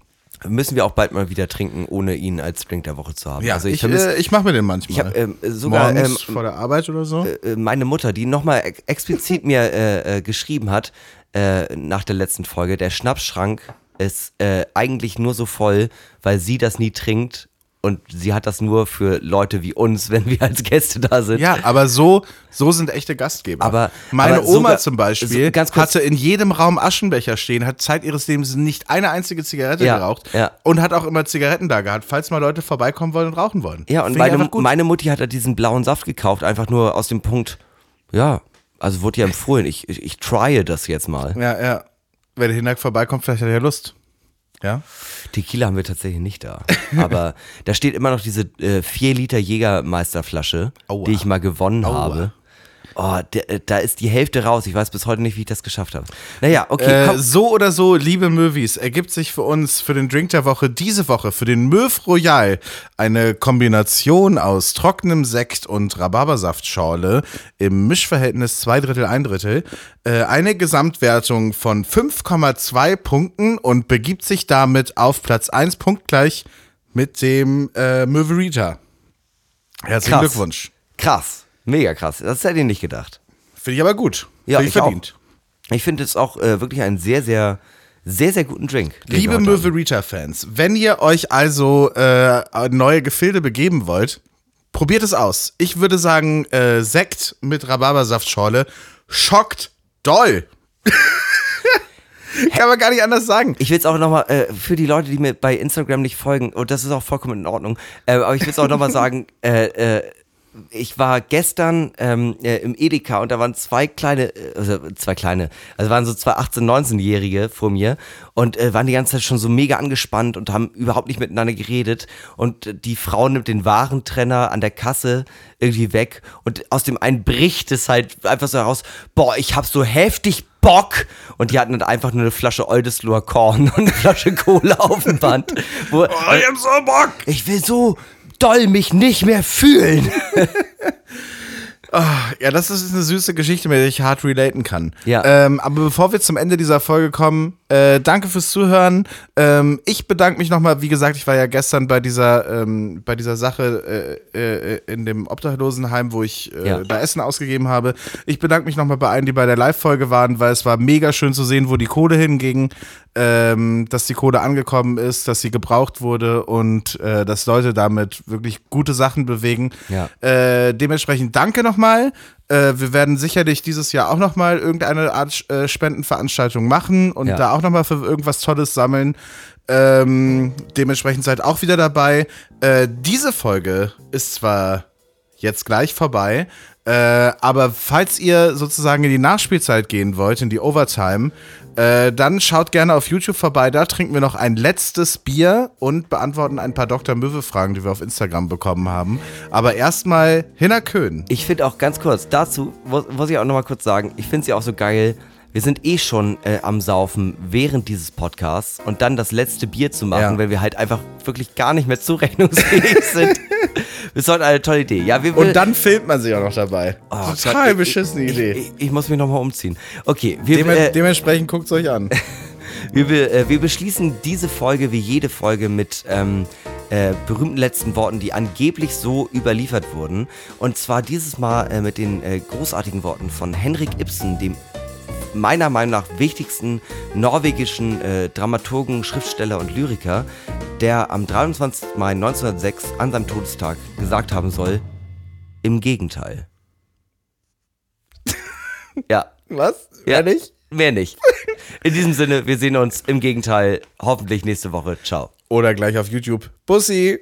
Müssen wir auch bald mal wieder trinken, ohne ihn als Drink der Woche zu haben. also ich, ich, äh, ich mache mir den manchmal. Ich habe ähm, sogar Morgens ähm, vor der Arbeit oder so. äh, meine Mutter, die nochmal ex explizit mir äh, äh, geschrieben hat, äh, nach der letzten Folge, der Schnapsschrank ist äh, eigentlich nur so voll, weil sie das nie trinkt und sie hat das nur für Leute wie uns, [LAUGHS] wenn wir als Gäste da sind. Ja, aber so, so sind echte Gastgeber. Aber- meine aber Oma sogar- zum Beispiel so, ganz kurz- hatte in jedem Raum Aschenbecher stehen, hat Zeit ihres Lebens nicht eine einzige Zigarette Ja, geraucht ja. und hat auch immer Zigaretten da gehabt, falls mal Leute vorbeikommen wollen und rauchen wollen. Ja, und meine, meine Mutti hat da diesen blauen Saft gekauft, einfach nur aus dem Punkt, ja, also wurde ja empfohlen, ich, ich, ich trye das jetzt mal. Ja, ja. Wenn der Hinak vorbeikommt, vielleicht hat er ja Lust. Ja. Tequila haben wir tatsächlich nicht da. Aber [LAUGHS] da steht immer noch diese äh, 4 Liter Jägermeisterflasche, Aua. die ich mal gewonnen Aua. habe. Oh, der, äh, da ist die Hälfte raus. Ich weiß bis heute nicht, wie ich das geschafft habe. Naja, okay, Äh, so oder so, liebe Möwis, ergibt sich für uns für den Drink der Woche diese Woche für den Möw Royal eine Kombination aus trockenem Sekt und Rhabarbersaftschorle im Mischverhältnis zwei Drittel, ein Drittel. Äh, eine Gesamtwertung von 5,2 Punkten und begibt sich damit auf Platz 1 punktgleich mit dem äh, Möverita. Herzlichen Krass. Glückwunsch. Krass. Mega krass. Das hätte ich nicht gedacht. Finde ich aber gut. Ja, Finde ich ich auch. verdient. Ich finde es auch äh, wirklich einen sehr, sehr, sehr, sehr guten Drink. Liebe. Möverita-Fans, wenn ihr euch also äh, neue Gefilde begeben wollt, probiert es aus. Ich würde sagen, äh, Sekt mit Rhabarbersaftschorle schockt doll. [LAUGHS] Kann man gar nicht anders sagen. Ich will es auch nochmal, äh, für die Leute, die mir bei Instagram nicht folgen, und das ist auch vollkommen in Ordnung, äh, aber ich will es auch nochmal [LAUGHS] sagen, äh, äh, ich war gestern ähm, äh, im Edeka und da waren zwei kleine, äh, also zwei kleine, also waren so zwei 18-, 19-Jährige vor mir und äh, waren die ganze Zeit schon so mega angespannt und haben überhaupt nicht miteinander geredet und die Frau nimmt den Warentrenner an der Kasse irgendwie weg und aus dem einen bricht es halt einfach so heraus, boah, ich hab so heftig Bock und die hatten dann einfach nur eine Flasche Oldesloher Korn [LAUGHS] und eine Flasche Cola auf dem Band. Wo, Oh, ich hab so Bock. ich will so doll mich nicht mehr fühlen. [LAUGHS] Ja, das ist eine süße Geschichte, mit der ich hart relaten kann. Ja. Ähm, aber bevor wir zum Ende dieser Folge kommen, äh, danke fürs Zuhören. Ähm, ich bedanke mich nochmal, wie gesagt, ich war ja gestern bei dieser, ähm, bei dieser Sache äh, äh, in dem Obdachlosenheim, wo ich äh, Ja. da Essen ausgegeben habe. Ich bedanke mich nochmal bei allen, die bei der Live-Folge waren, weil es war mega schön zu sehen, wo die Kohle hinging, ähm, dass die Kohle angekommen ist, dass sie gebraucht wurde und äh, dass Leute damit wirklich gute Sachen bewegen. Ja. Äh, dementsprechend danke nochmal. Äh, wir werden sicherlich dieses Jahr auch nochmal irgendeine Art äh, Spendenveranstaltung machen und Ja. da auch nochmal für irgendwas Tolles sammeln. Ähm, dementsprechend seid auch wieder dabei. Äh, diese Folge ist zwar jetzt gleich vorbei, äh, aber falls ihr sozusagen in die Nachspielzeit gehen wollt, in die Overtime, äh, dann schaut gerne auf YouTube vorbei. Da trinken wir noch ein letztes Bier und beantworten ein paar Dr. Möwe-Fragen, die wir auf Instagram bekommen haben. Aber erstmal Hinner Köhn. Ich finde auch ganz kurz, dazu muss, ich auch nochmal kurz sagen, ich finde es ja auch so geil, wir sind eh schon äh, am Saufen während dieses Podcasts und dann das letzte Bier zu machen, Ja. wenn wir halt einfach wirklich gar nicht mehr zurechnungsfähig [LAUGHS] sind. Das ist halt eine tolle Idee. Ja, wir, Und dann filmt man sich auch noch dabei. Oh Total Gott, beschissene ich, Idee. Ich, ich muss mich nochmal umziehen. Okay, wir, Dem, äh, dementsprechend guckt es euch an. [LAUGHS] Wir, äh, wir beschließen diese Folge wie jede Folge mit ähm, äh, berühmten letzten Worten, die angeblich so überliefert wurden. Und zwar dieses Mal äh, mit den äh, großartigen Worten von Henrik Ibsen, dem meiner Meinung nach wichtigsten norwegischen äh, Dramaturgen, Schriftsteller und Lyriker, der am 23. Mai 1906 an seinem Todestag gesagt haben soll, im Gegenteil. [LAUGHS] ja. Was? Ja, Wer nicht? Mehr nicht. In diesem Sinne, wir sehen uns im Gegenteil hoffentlich nächste Woche. Ciao. Oder gleich auf YouTube. Bussi!